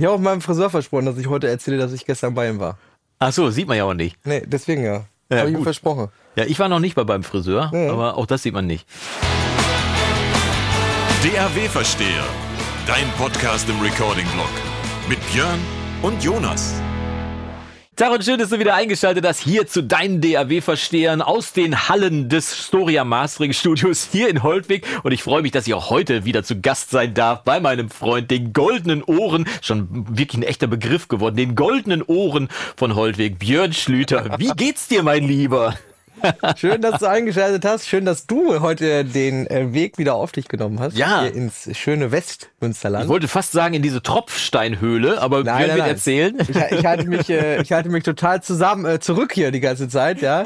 Ich habe auch meinem Friseur versprochen, dass ich heute erzähle, dass ich gestern bei ihm war. Ach so, sieht man ja auch nicht. Nee, deswegen ja. Ja, habe ich ihm versprochen. Ja, ich war noch nicht bei beim Friseur, Ja. aber auch das sieht man nicht. DAW-Versteher. Dein Podcast im Recording-Blog. Mit Björn und Jonas. Tag und schön, dass du wieder eingeschaltet hast hier zu deinen DAW-Verstehern aus den Hallen des Storia Mastering Studios hier in Holtwig. Und ich freue mich, dass ich auch heute wieder zu Gast sein darf bei meinem Freund, den goldenen Ohren, schon wirklich ein echter Begriff geworden, den goldenen Ohren von Holtwig, Björn Schlüter. Wie geht's dir, mein Lieber? Schön, dass du eingeschaltet hast. Schön, dass du heute den äh, Weg wieder auf dich genommen hast. Ja. Hier ins schöne Westmünsterland. Ich wollte fast sagen in diese Tropfsteinhöhle, aber Nein, nein, nein. erzählen. Ich, ich halte mich, äh, ich halte mich total zusammen äh, zurück hier die ganze Zeit, ja.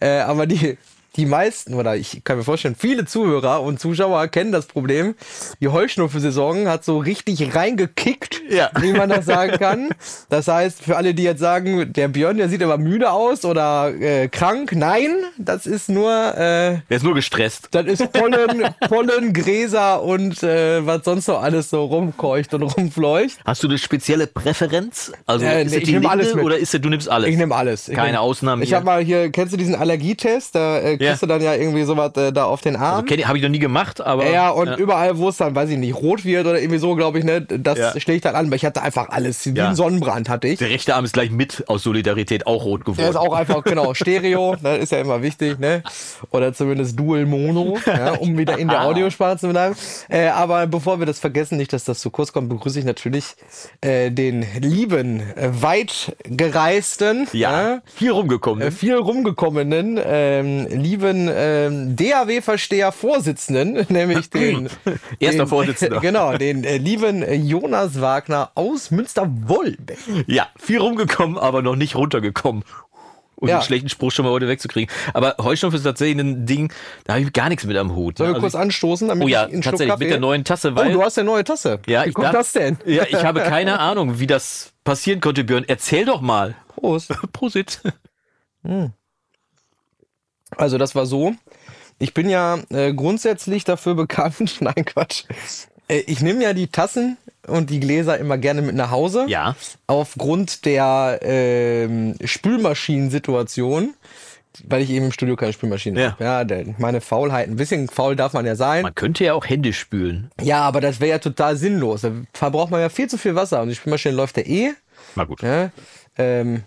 Aber die die meisten oder ich kann mir vorstellen, viele Zuhörer und Zuschauer kennen das Problem. Die Heuschnupfensaison hat so richtig reingekickt, Ja. wie man das sagen kann. Das heißt, für alle, die jetzt sagen, der Björn, der sieht aber müde aus oder äh, krank, nein, das ist nur äh, Der ist nur gestresst. das ist Pollen, Pollen, Gräser und äh, was sonst noch alles so rumkeucht und rumfleucht. Hast du eine spezielle Präferenz? Also Äh, ist nee, ich die nehm Linde alles mit. oder ist es, du nimmst alles? Ich nehme alles. Ich Keine nehm, Ausnahmen Ich habe mal hier, kennst du diesen Allergietest? Da äh, kriegst Ja. du dann ja irgendwie sowas äh, da auf den Arm. Also, habe ich noch nie gemacht, aber ja, und überall, wo es dann, weiß ich nicht, rot wird oder irgendwie so, glaube ich, ne, das Ja. schlägt dann an. Aber ich hatte einfach alles. Wie Ja. ein Sonnenbrand hatte ich. der rechte Arm ist gleich mit aus Solidarität auch rot geworden. Der ist auch einfach, genau, Stereo, das ist ja immer wichtig, ne? Oder zumindest Dual Mono, ja, um wieder in der Audiosparte zu bleiben. Äh, aber bevor wir das vergessen, nicht, dass das zu kurz kommt, begrüße ich natürlich äh, den lieben, äh, weit gereisten, ja, hier rumgekommen. äh, viel rumgekommenen, ähm, lieben ähm, DAW-Versteher Vorsitzenden, nämlich den Erster den, Vorsitzender. genau, den äh, lieben äh, Jonas Wagner aus Münster-Wolbeck. ja, viel rumgekommen, aber noch nicht runtergekommen. Um Ja. den schlechten Spruch schon mal heute wegzukriegen. Aber Heuschnupf ist tatsächlich ein Ding, da habe ich gar nichts mit am Hut. Sollen wir Also kurz anstoßen, damit oh ja, ich tatsächlich mit der neuen Tasse, Oh, weil du hast eine neue Tasse. ja, Wie ich kommt darf- das denn? Ja, ich habe keine Ahnung, wie das passieren konnte, Björn. Erzähl doch mal. Prost. Prosit. Also das war so. Ich bin ja äh, grundsätzlich dafür bekannt. Nein, Quatsch. Äh, ich nehme ja die Tassen und die Gläser immer gerne mit nach Hause. Ja. Aufgrund der ähm, Spülmaschinensituation. Weil ich eben im Studio keine Spülmaschine Ja. habe. Ja, der, meine Faulheit. Ein bisschen faul darf man ja sein. Man könnte ja auch Hände spülen. Ja, aber das wäre ja total sinnlos. Da verbraucht man ja viel zu viel Wasser. Und die Spülmaschine läuft ja eh. Na gut. Ja, ähm,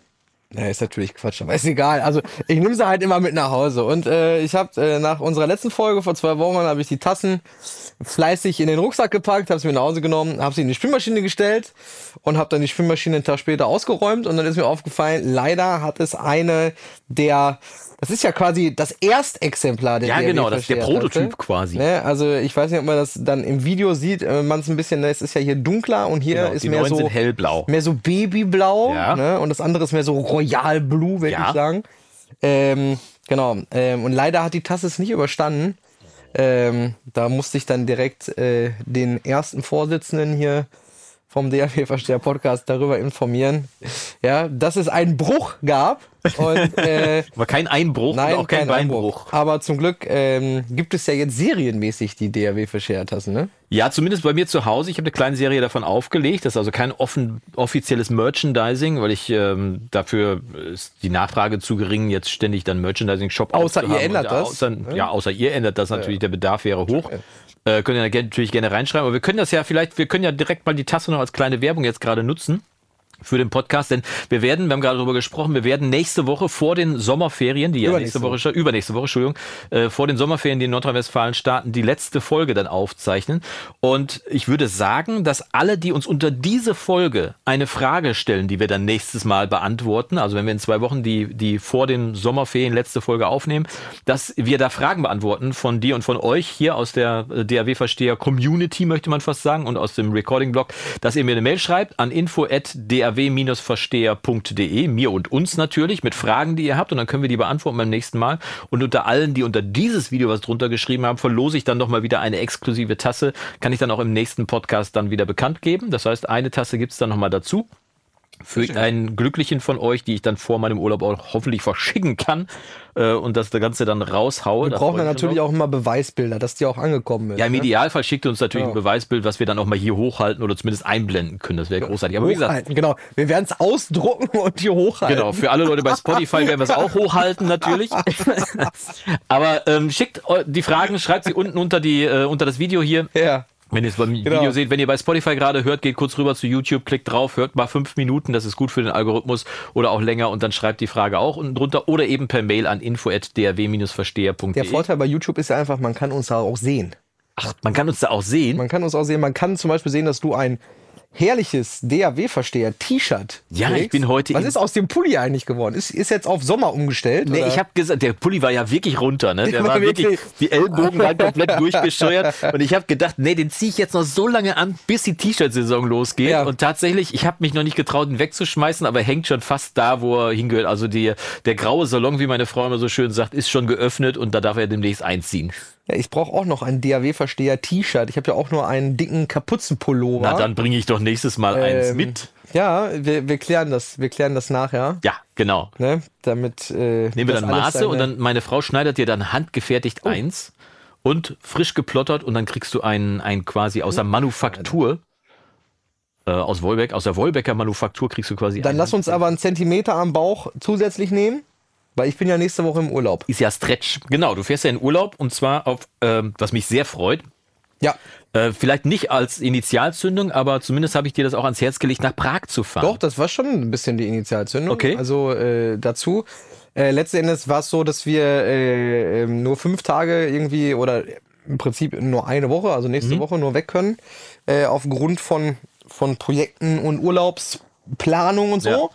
ja, ist natürlich Quatsch, aber ist egal. Also ich nehme sie halt immer mit nach Hause. Und äh, ich habe äh, nach unserer letzten Folge vor zwei Wochen habe ich die Tassen fleißig in den Rucksack gepackt, habe sie mit nach Hause genommen, habe sie in die Spülmaschine gestellt und habe dann die Spülmaschine einen Tag später ausgeräumt. Und dann ist mir aufgefallen, leider hat es eine der das ist ja quasi das Erstexemplar der Ja, DRW genau, das ist der Verstehertasse. Prototyp quasi. Ne? Also ich weiß nicht, ob man das dann im Video sieht. äh, Man es ein bisschen, ne, es ist ja hier dunkler und hier Genau, ist mehr so hellblau. mehr so Babyblau, Ja. ne? Und das andere ist mehr so Royal Blue, würde Ja. ich sagen. Ähm, genau. Ähm, und leider hat die Tasse es nicht überstanden. Ähm, da musste ich dann direkt äh, den ersten Vorsitzenden hier vom DAW Versteher Podcast darüber informieren, ja, dass es einen Bruch gab. Und äh, Aber kein Einbruch Nein, auch kein, Beinbruch. Einbruch. Aber zum Glück ähm, gibt es ja jetzt serienmäßig die DAW Verschertassen, ne? Ja, zumindest bei mir zu Hause. Ich habe eine kleine Serie davon aufgelegt. Das ist also kein offen, offizielles Merchandising, weil ich ähm, dafür ist die Nachfrage zu gering, jetzt ständig dann Merchandising-Shop Außer ihr ändert das. Außer, ja, außer ihr ändert das natürlich. Der Bedarf wäre hoch. Ja. Äh, könnt ihr natürlich gerne reinschreiben. Aber wir können das ja vielleicht, wir können ja direkt mal die Tasse noch als kleine Werbung jetzt gerade nutzen für den Podcast, denn wir werden, wir haben gerade darüber gesprochen, wir werden nächste Woche vor den Sommerferien, die ja nächste Woche, übernächste Woche, Entschuldigung, äh, vor den Sommerferien, die in Nordrhein-Westfalen starten, die letzte Folge dann aufzeichnen. Und ich würde sagen, dass alle, die uns unter diese Folge eine Frage stellen, die wir dann nächstes Mal beantworten, also wenn wir in zwei Wochen die, die vor den Sommerferien letzte Folge aufnehmen, dass wir da Fragen beantworten von dir und von euch hier aus der äh, DAW-Versteher Community, möchte man fast sagen, und aus dem Recording-Blog, dass ihr mir eine Mail schreibt an info at daw-versteher.de, mir und uns natürlich, mit Fragen, die ihr habt, und dann können wir die beantworten beim nächsten Mal. Und unter allen, die unter dieses Video was drunter geschrieben haben, verlose ich dann nochmal wieder eine exklusive Tasse, kann ich dann auch im nächsten Podcast dann wieder bekannt geben. Das heißt, eine Tasse gibt's dann nochmal dazu. Für einen Glücklichen von euch, die ich dann vor meinem Urlaub auch hoffentlich verschicken kann äh, und das Ganze dann raushaue. Wir brauchen dann natürlich auch immer Beweisbilder, dass die auch angekommen sind. Ja, im ne? Idealfall schickt ihr uns natürlich Ja. ein Beweisbild, was wir dann auch mal hier hochhalten oder zumindest einblenden können. Das wäre großartig. Aber wie gesagt, Hochhalten, genau. Wir werden es ausdrucken und hier hochhalten. Genau, für alle Leute bei Spotify werden wir es auch hochhalten natürlich. Aber ähm, schickt die Fragen, schreibt sie unten unter die äh, unter das Video hier. Ja. Wenn ihr es beim Genau. Video seht, wenn ihr bei Spotify gerade hört, geht kurz rüber zu YouTube, klickt drauf, hört mal fünf Minuten, das ist gut für den Algorithmus oder auch länger und dann schreibt die Frage auch unten drunter oder eben per Mail an info@drw-versteher.de. Der Vorteil bei YouTube ist ja einfach, man kann uns da auch sehen. Ach, man kann uns da auch sehen. Man kann uns auch sehen, man kann zum Beispiel sehen, dass du ein herrliches DAW-Versteher-T-Shirt Ja, ich bin heute Was ist aus dem Pulli eigentlich geworden? Ist, ist jetzt auf Sommer umgestellt? Nee, oder? ich habe gesagt, der Pulli war ja wirklich runter, ne? Der war war wirklich, wirklich- die Ellbogen waren komplett durchgescheuert. Und ich habe gedacht, nee, den ziehe ich jetzt noch so lange an, bis die T-Shirt-Saison losgeht. Ja. Und tatsächlich, ich habe mich noch nicht getraut, ihn wegzuschmeißen, aber er hängt schon fast da, wo er hingehört. Also die, der graue Salon, wie meine Frau immer so schön sagt, ist schon geöffnet und da darf er demnächst einziehen. Ja, ich brauche auch noch ein DAW-Versteher-T-Shirt. Ich habe ja auch nur einen dicken Kapuzenpullover. Na, dann bringe ich doch nächstes Mal eins Ähm, mit. Ja, wir, wir klären das. Wir klären das nachher. Ja, genau. Ne? Damit. Äh, Nehmen wir dann Maße und dann meine Frau schneidet dir dann handgefertigt eins und frisch geplottert und dann kriegst du ein, ein quasi aus der Manufaktur äh, aus Wolbeck, aus der Wolbecker Manufaktur kriegst du quasi Dann lass uns aber einen Zentimeter am Bauch zusätzlich nehmen, weil ich bin ja nächste Woche im Urlaub. ist ja Stretch. Genau, du fährst ja in Urlaub und zwar auf, ähm, was mich sehr freut, Ja, äh, vielleicht nicht als Initialzündung, aber zumindest habe ich dir das auch ans Herz gelegt, nach Prag zu fahren. doch, das war schon ein bisschen die Initialzündung. Okay. Also äh, dazu. Äh, letzten Endes war es so, dass wir äh, ähm, nur fünf Tage irgendwie oder im Prinzip nur eine Woche, also nächste Woche nur weg können, äh, aufgrund von, von Projekten und Urlaubsplanung und so. Ja.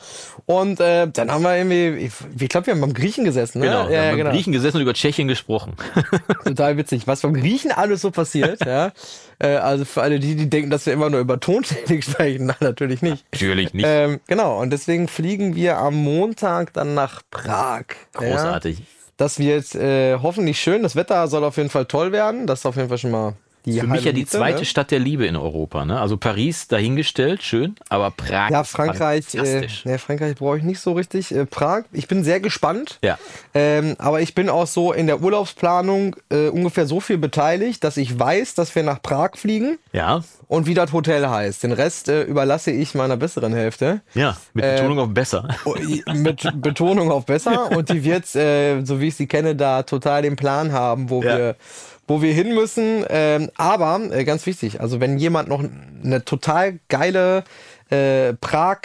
Und äh, dann haben wir irgendwie, ich, ich glaube, wir haben beim Griechen gesessen, ne? Genau, ja, wir haben genau. mit Griechen gesessen und über Tschechien gesprochen. Total witzig, was beim Griechen alles so passiert. ja. Äh, also für alle die, die denken, dass wir immer nur über Tontechnik sprechen, nein, natürlich nicht. Natürlich nicht. Ähm, genau, und deswegen fliegen wir am Montag dann nach Prag. Großartig. Ja. Das wird äh, hoffentlich schön. Das Wetter soll auf jeden Fall toll werden. Das ist auf jeden Fall schon mal die Für mich ja die zweite ne? Stadt der Liebe in Europa. Ne? Also Paris dahingestellt, schön, aber Prag. Ja, Frankreich, äh, nee, Frankreich brauche ich nicht so richtig. Äh, Prag, ich bin sehr gespannt. Ja. Ähm, aber ich bin auch so in der Urlaubsplanung äh, ungefähr so viel beteiligt, dass ich weiß, dass wir nach Prag fliegen ja, und wie das Hotel heißt. Den Rest äh, überlasse ich meiner besseren Hälfte. ja, mit Betonung auf besser. Oh, Mit Betonung auf besser. Und die wird, äh, so wie ich sie kenne, da total den Plan haben, wo Ja. wir wo wir hin müssen. Ähm, aber äh, ganz wichtig, also wenn jemand noch eine total geile äh, Prag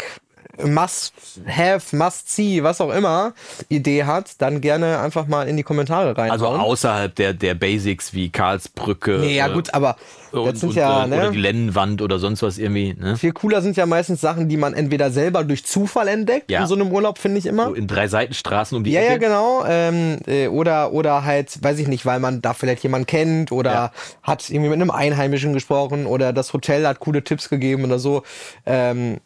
Must have, must see, was auch immer, Idee hat, dann gerne einfach mal in die Kommentare rein. Also außerhalb der, der Basics wie Karlsbrücke. Nee, ja äh, gut, aber und, das sind und, ja, äh, ne? Oder die Lennenwand oder sonst was irgendwie. Ne? Viel cooler sind ja meistens Sachen, die man entweder selber durch Zufall entdeckt, Ja. in so einem Urlaub, finde ich immer. So in drei Seitenstraßen um die Ja, ja, Ecke. genau. Ähm, äh, oder, oder halt, weiß ich nicht, weil man da vielleicht jemanden kennt oder Ja. hat irgendwie mit einem Einheimischen gesprochen oder das Hotel hat coole Tipps gegeben oder so. Ähm,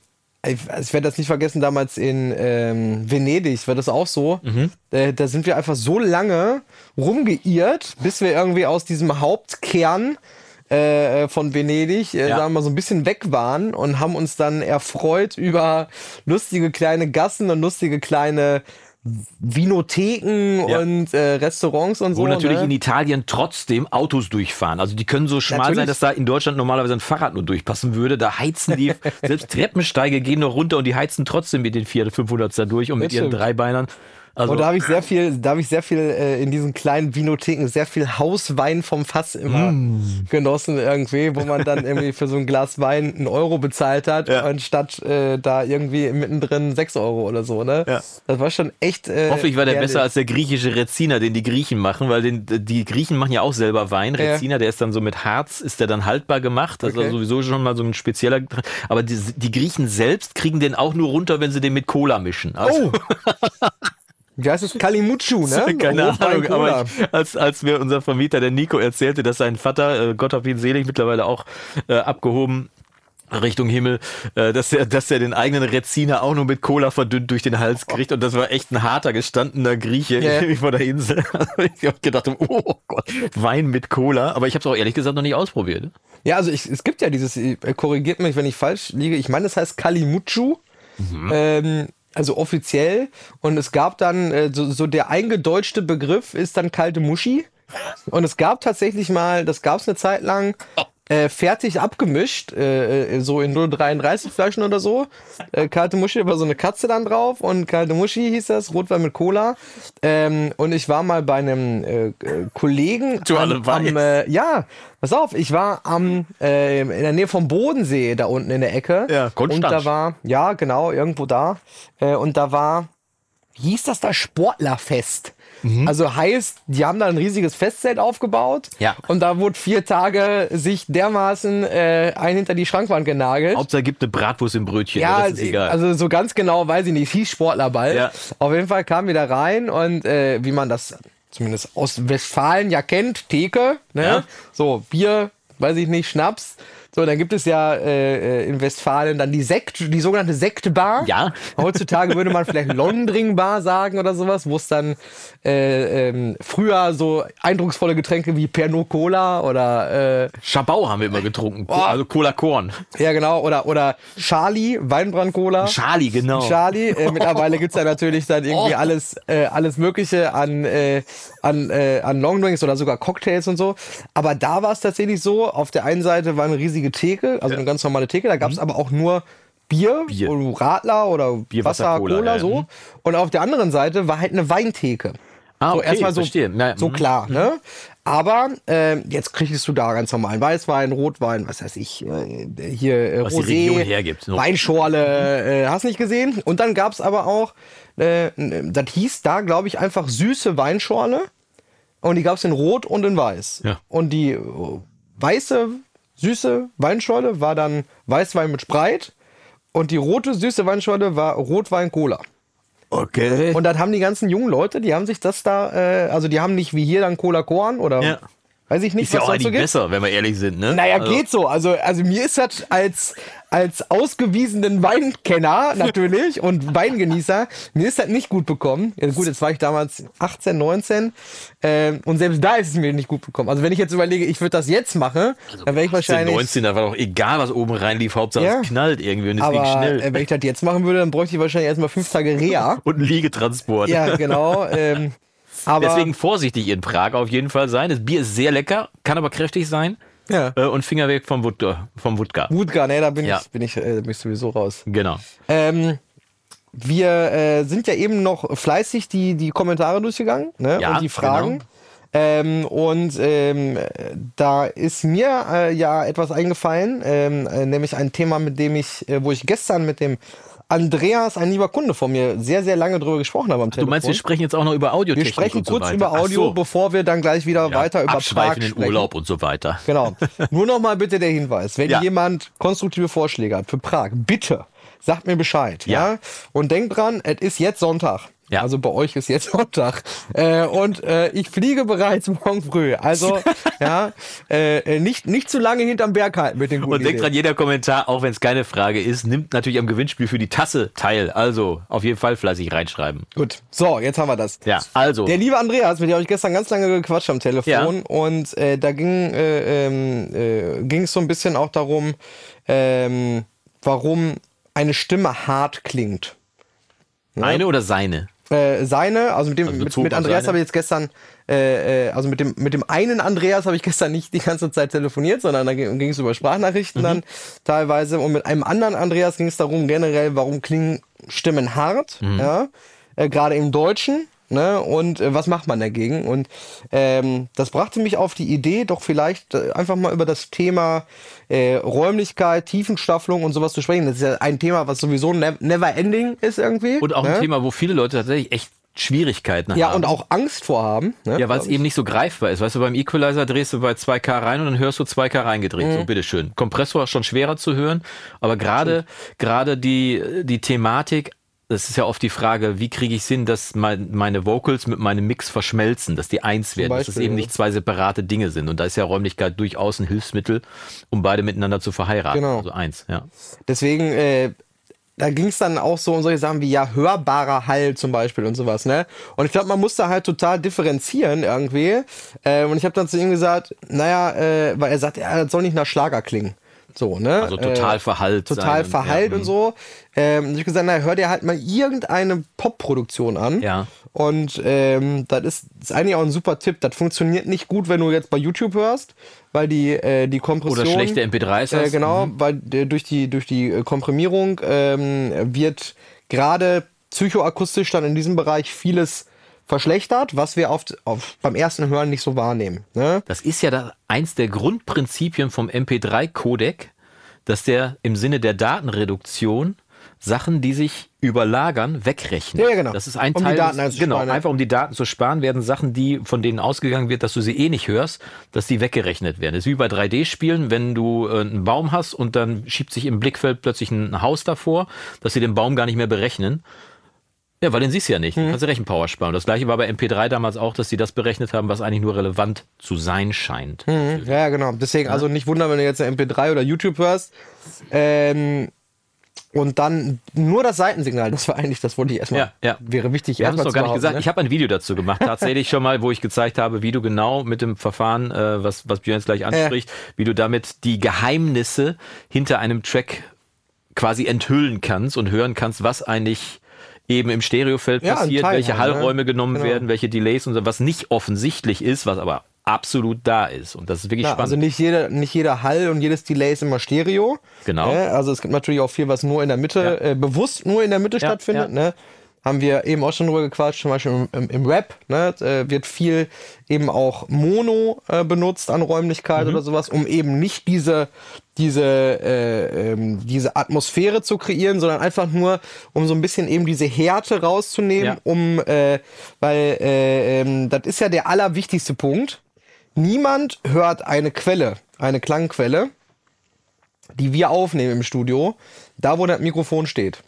ich, ich werde das nicht vergessen, damals in ähm, Venedig war das auch so. Mhm. Äh, da sind wir einfach so lange rumgeirrt, bis wir irgendwie aus diesem Hauptkern äh, von Venedig, äh, Ja. sagen wir mal, so ein bisschen weg waren und haben uns dann erfreut über lustige kleine Gassen und lustige kleine Vinotheken Ja. und äh, Restaurants und so. Wo natürlich ne? in Italien trotzdem Autos durchfahren. Also die können so schmal Natürlich. sein, dass da in Deutschland normalerweise ein Fahrrad nur durchpassen würde. Da heizen die, selbst Treppensteige gehen noch runter und die heizen trotzdem mit den 400, 500 da durch und mit Das ihren stimmt. Dreibeinern. Also, und da habe ich sehr viel, da habe ich sehr viel äh, in diesen kleinen Vinotheken, sehr viel Hauswein vom Fass immer Mm. genossen irgendwie, wo man dann irgendwie für so ein Glas Wein einen Euro bezahlt hat, Ja. anstatt äh, da irgendwie mittendrin sechs Euro oder so, ne? Ja. Das war schon echt. Äh, Hoffentlich war der herrlich. besser als der griechische Reziner, den die Griechen machen, weil den, die Griechen machen ja auch selber Wein. Ja. Reziner, der ist dann so mit Harz, ist der dann haltbar gemacht. Das Okay. ist sowieso schon mal so ein spezieller. Aber die, die Griechen selbst kriegen den auch nur runter, wenn sie den mit Cola mischen. Also, Oh! Wie heißt es? Kalimutschu, ne? Keine Rotwein, Ahnung, aber ich, als, als mir unser Vermieter, der Nico, erzählte, dass sein Vater, äh, Gott hab ihn selig, mittlerweile auch äh, abgehoben, Richtung Himmel, äh, dass er, dass er den eigenen Reziner auch nur mit Cola verdünnt durch den Hals kriegt und das war echt ein harter gestandener Grieche Ja. vor der Insel. Ich habe gedacht, oh Gott, Wein mit Cola, aber ich habe es auch ehrlich gesagt noch nicht ausprobiert. Ja, also ich, es gibt ja dieses, äh, korrigiert mich, wenn ich falsch liege, ich meine, das heißt Kalimutschu. Ähm, also offiziell. Und es gab dann, äh, so, so der eingedeutschte Begriff ist dann kalte Muschi. Und es gab tatsächlich mal, das gab es eine Zeit lang, äh, fertig abgemischt, äh, äh, so in 0,33 Flaschen oder so. Äh, kalte Muschi, war so eine Katze dann drauf und kalte Muschi hieß das, Rotwein mit Cola. Ähm, und ich war mal bei einem äh, äh, Kollegen Du alle am, äh, ja, pass auf, ich war am äh, in der Nähe vom Bodensee da unten in der Ecke. Ja, und Konstanz. da war, ja, genau, irgendwo da. Äh, und da war, hieß das da, Sportlerfest. Also heißt, die haben da ein riesiges Festzelt aufgebaut. Ja. Und da wurde vier Tage sich dermaßen äh, ein hinter die Schrankwand genagelt. Hauptsache gibt eine Bratwurst im Brötchen, Ja, das ist egal. also so ganz genau weiß ich nicht. Hieß Sportlerball. Ja. Auf jeden Fall kamen wir da rein und äh, wie man das zumindest aus Westfalen ja kennt, Theke, ne? Ja. So, Bier, weiß ich nicht, Schnaps. So, dann gibt es ja äh, äh, in Westfalen dann die Sekt, die sogenannte Sektbar. Ja. Heutzutage würde man vielleicht Londring-Bar sagen oder sowas, wo es dann äh, ähm, früher so eindrucksvolle Getränke wie Pernod Cola oder äh, Schabau haben wir immer getrunken. Also Cola Korn. ja genau, oder oder Charlie, Weinbrand Cola. Charlie, genau. Charlie. Äh, mittlerweile gibt's ja natürlich dann irgendwie Oh. alles, äh, alles Mögliche an, äh, an, äh, an Longdrinks oder sogar Cocktails und so. Aber da war es tatsächlich so, auf der einen Seite war eine riesige Theke, also eine ganz normale Theke, da gab's aber auch nur Bier, Mhm. Bier. oder Radler oder Bier, Wasser, Wasser, Cola, Cola, ja. so. Mhm. Und auf der anderen Seite war halt eine Weintheke. Ah, so okay, erstmal so. Ja, so mhm. klar, ne? Aber äh, jetzt kriegst du da ganz normalen Weißwein, Rotwein, was weiß ich, äh, hier äh, Was Rosé, hergibt, ne? Weinschorle, äh, hast nicht gesehen. Und dann gab's aber auch, äh, das hieß da, glaube ich, einfach süße Weinschorle. Und die gab's in Rot und in Weiß. Ja. Und die äh, weiße, süße Weinschorle war dann Weißwein mit Spreit. Und die rote, süße Weinschorle war Rotwein Cola. Okay. Und dann haben die ganzen jungen Leute, die haben sich das da, äh, also die haben nicht wie hier dann Cola Korn oder Ja. Weiß ich nicht, Ist ja auch eigentlich besser, wenn wir ehrlich sind, ne? Naja, Also, geht so. Also, also mir ist das als, als ausgewiesenen Weinkenner natürlich und Weingenießer, mir ist das nicht gut bekommen. Ja, gut, jetzt war ich damals 18, 19 ähm, und selbst da ist es mir nicht gut bekommen. Also wenn ich jetzt überlege, ich würde das jetzt machen, dann wäre ich 18, wahrscheinlich... 19, da war doch egal, was oben reinlief, Hauptsache Ja. es knallt irgendwie und es ging schnell. äh, wenn ich das jetzt machen würde, dann bräuchte ich wahrscheinlich erstmal fünf Tage Reha. und ein Liegetransport. ja, genau. Ähm, aber Deswegen vorsichtig in Prag auf jeden Fall sein. Das Bier ist sehr lecker, kann aber kräftig sein. ja. Äh, und Finger weg vom Wodka. Vom Wodka. Wutgar, ne, da bin Ja. ich, bin ich, äh, bin ich sowieso raus. Genau. Ähm, wir äh, sind ja eben noch fleißig die, die Kommentare durchgegangen ne? Ja, und die Fragen. genau. Ähm, und ähm, da ist mir äh, ja etwas eingefallen, ähm, äh, nämlich ein Thema, mit dem ich, äh, wo ich gestern mit dem Andreas, ein lieber Kunde von mir, sehr, sehr lange drüber gesprochen habe am Du Telefon. meinst, wir sprechen jetzt auch noch über wir Audiotechnik sprechen so kurz weiter. über Audio, so. bevor wir dann gleich wieder Ja, weiter über in sprechen. Urlaub und so weiter. Genau. Nur noch mal bitte der Hinweis, wenn Ja. jemand konstruktive Vorschläge hat für Prag, bitte sagt mir Bescheid, ja? Ja. Und denkt dran, es ist jetzt Sonntag. Ja. Also bei euch ist jetzt Sonntag. Äh, und äh, ich fliege bereits morgen früh. Also ja, äh, nicht, nicht zu lange hinterm Berg halten mit den guten Und denkt dran, jeder Kommentar, auch wenn es keine Frage ist, nimmt natürlich am Gewinnspiel für die Tasse teil. Also auf jeden Fall fleißig reinschreiben. Gut, so, jetzt haben wir das. Ja, also. Der liebe Andreas, mit dem habe ich gestern ganz lange gequatscht am Telefon Ja. und äh, da ging äh, ähm, äh, ging es so ein bisschen auch darum, ähm, warum eine Stimme hart klingt. Eine oder seine? Äh, seine, also mit dem Also mit, Andreas habe ich jetzt gestern, äh, äh, also mit dem mit dem einen Andreas habe ich gestern nicht die ganze Zeit telefoniert, sondern da ging es über Sprachnachrichten Mhm. dann teilweise und mit einem anderen Andreas ging es darum generell, warum klingen Stimmen hart, Mhm. ja, äh, gerade im Deutschen. Ne? Und äh, was macht man dagegen? Und ähm, das brachte mich auf die Idee, doch vielleicht äh, einfach mal über das Thema äh, Räumlichkeit, Tiefenstaffelung und sowas zu sprechen. Das ist ja ein Thema, was sowieso ne never ending ist irgendwie. Und auch ein ne? Thema, wo viele Leute tatsächlich echt Schwierigkeiten Ja, haben. und auch Angst vorhaben. Ne? Ja, weil es eben nicht so greifbar ist. Weißt du, beim Equalizer drehst du bei 2K rein und dann hörst du 2K reingedreht. Mhm. So, bitteschön. Kompressor ist schon schwerer zu hören, aber gerade, gerade die, die Thematik, das ist ja oft die Frage, wie kriege ich Sinn, dass mein, meine Vocals mit meinem Mix verschmelzen, dass die eins werden, dass es Beispiel, eben nicht zwei separate Dinge sind. Und da ist ja Räumlichkeit durchaus ein Hilfsmittel, um beide miteinander zu verheiraten. Genau. Also eins, ja. Deswegen, äh, da ging es dann auch so um solche Sachen wie ja hörbarer Hall zum Beispiel und sowas, ne? Und ich glaube, man muss da halt total differenzieren irgendwie. Äh, und ich habe dann zu ihm gesagt, naja, äh, weil er sagt, ja, das soll nicht nach Schlager klingen. So, ne? Also total äh, verhallt Total sein und- verhallt ja, und so. Ähm, ich gesagt, na, hör dir halt mal irgendeine Pop-Produktion an. Ja. Und ähm, das ist, ist eigentlich auch ein super Tipp. Das funktioniert nicht gut, wenn du jetzt bei YouTube hörst, weil die, äh, die Kompression. Oder schlechte MP3s Äh, hast. genau, weil äh, durch die, durch die äh, Komprimierung ähm, wird gerade psychoakustisch dann in diesem Bereich vieles verschlechtert, was wir oft auf, beim ersten Hören nicht so wahrnehmen. Ne? Das ist ja da eins der Grundprinzipien vom MP3-Codec, dass der im Sinne der Datenreduktion Sachen, die sich überlagern, wegrechnet. Ja, ja, genau. Das ist ein Um die Teil. Daten des, genau, einfach um die Daten zu sparen, werden Sachen, die von denen ausgegangen wird, dass du sie eh nicht hörst, dass die weggerechnet werden. Das ist wie bei 3D-Spielen, wenn du äh, einen Baum hast und dann schiebt sich im Blickfeld plötzlich ein Haus davor, dass sie den Baum gar nicht mehr berechnen. Ja, weil den siehst du ja nicht. Mhm. Du kannst du Rechenpower sparen. Das gleiche war bei MP3 damals auch, dass sie das berechnet haben, was eigentlich nur relevant zu sein scheint. Mhm. Ja, ja, genau. Deswegen, also nicht wundern, wenn du jetzt eine MP3 oder YouTube hörst. Ähm, und dann nur das Seitensignal, das war eigentlich, das wollte ich erstmal, Ja, ja. wäre wichtig. Wir haben es erstmal noch gar nicht gesagt. behaupten, Ich habe ein Video dazu gemacht, tatsächlich schon mal, wo ich gezeigt habe, wie du genau mit dem Verfahren, äh, was, was Björn jetzt gleich anspricht, wie du damit die Geheimnisse hinter einem Track quasi enthüllen kannst und hören kannst, was eigentlich eben im Stereofeld Ja, passiert, Teil welche halt, ne? Hallräume genommen Genau. werden, welche Delays und so, was nicht offensichtlich ist, was aber absolut da ist. Und das ist wirklich Ja, spannend. also nicht jeder, nicht jeder Hall und jedes Delay ist immer Stereo. Genau. Ne? Also es gibt natürlich auch viel, was nur in der Mitte, äh, bewusst nur in der Mitte Ja, stattfindet. ja. Ne? Haben wir eben auch schon drüber gequatscht, zum Beispiel im, im, Rap ne? äh, wird viel eben auch Mono äh, benutzt an Räumlichkeit Mhm. oder sowas, um eben nicht diese, diese, äh, ähm, diese Atmosphäre zu kreieren, sondern einfach nur, um so ein bisschen eben diese Härte rauszunehmen, Ja. um, äh, weil äh, ähm, das ist ja der allerwichtigste Punkt. Niemand hört eine Quelle, eine Klangquelle, die wir aufnehmen im Studio, da wo das Mikrofon steht.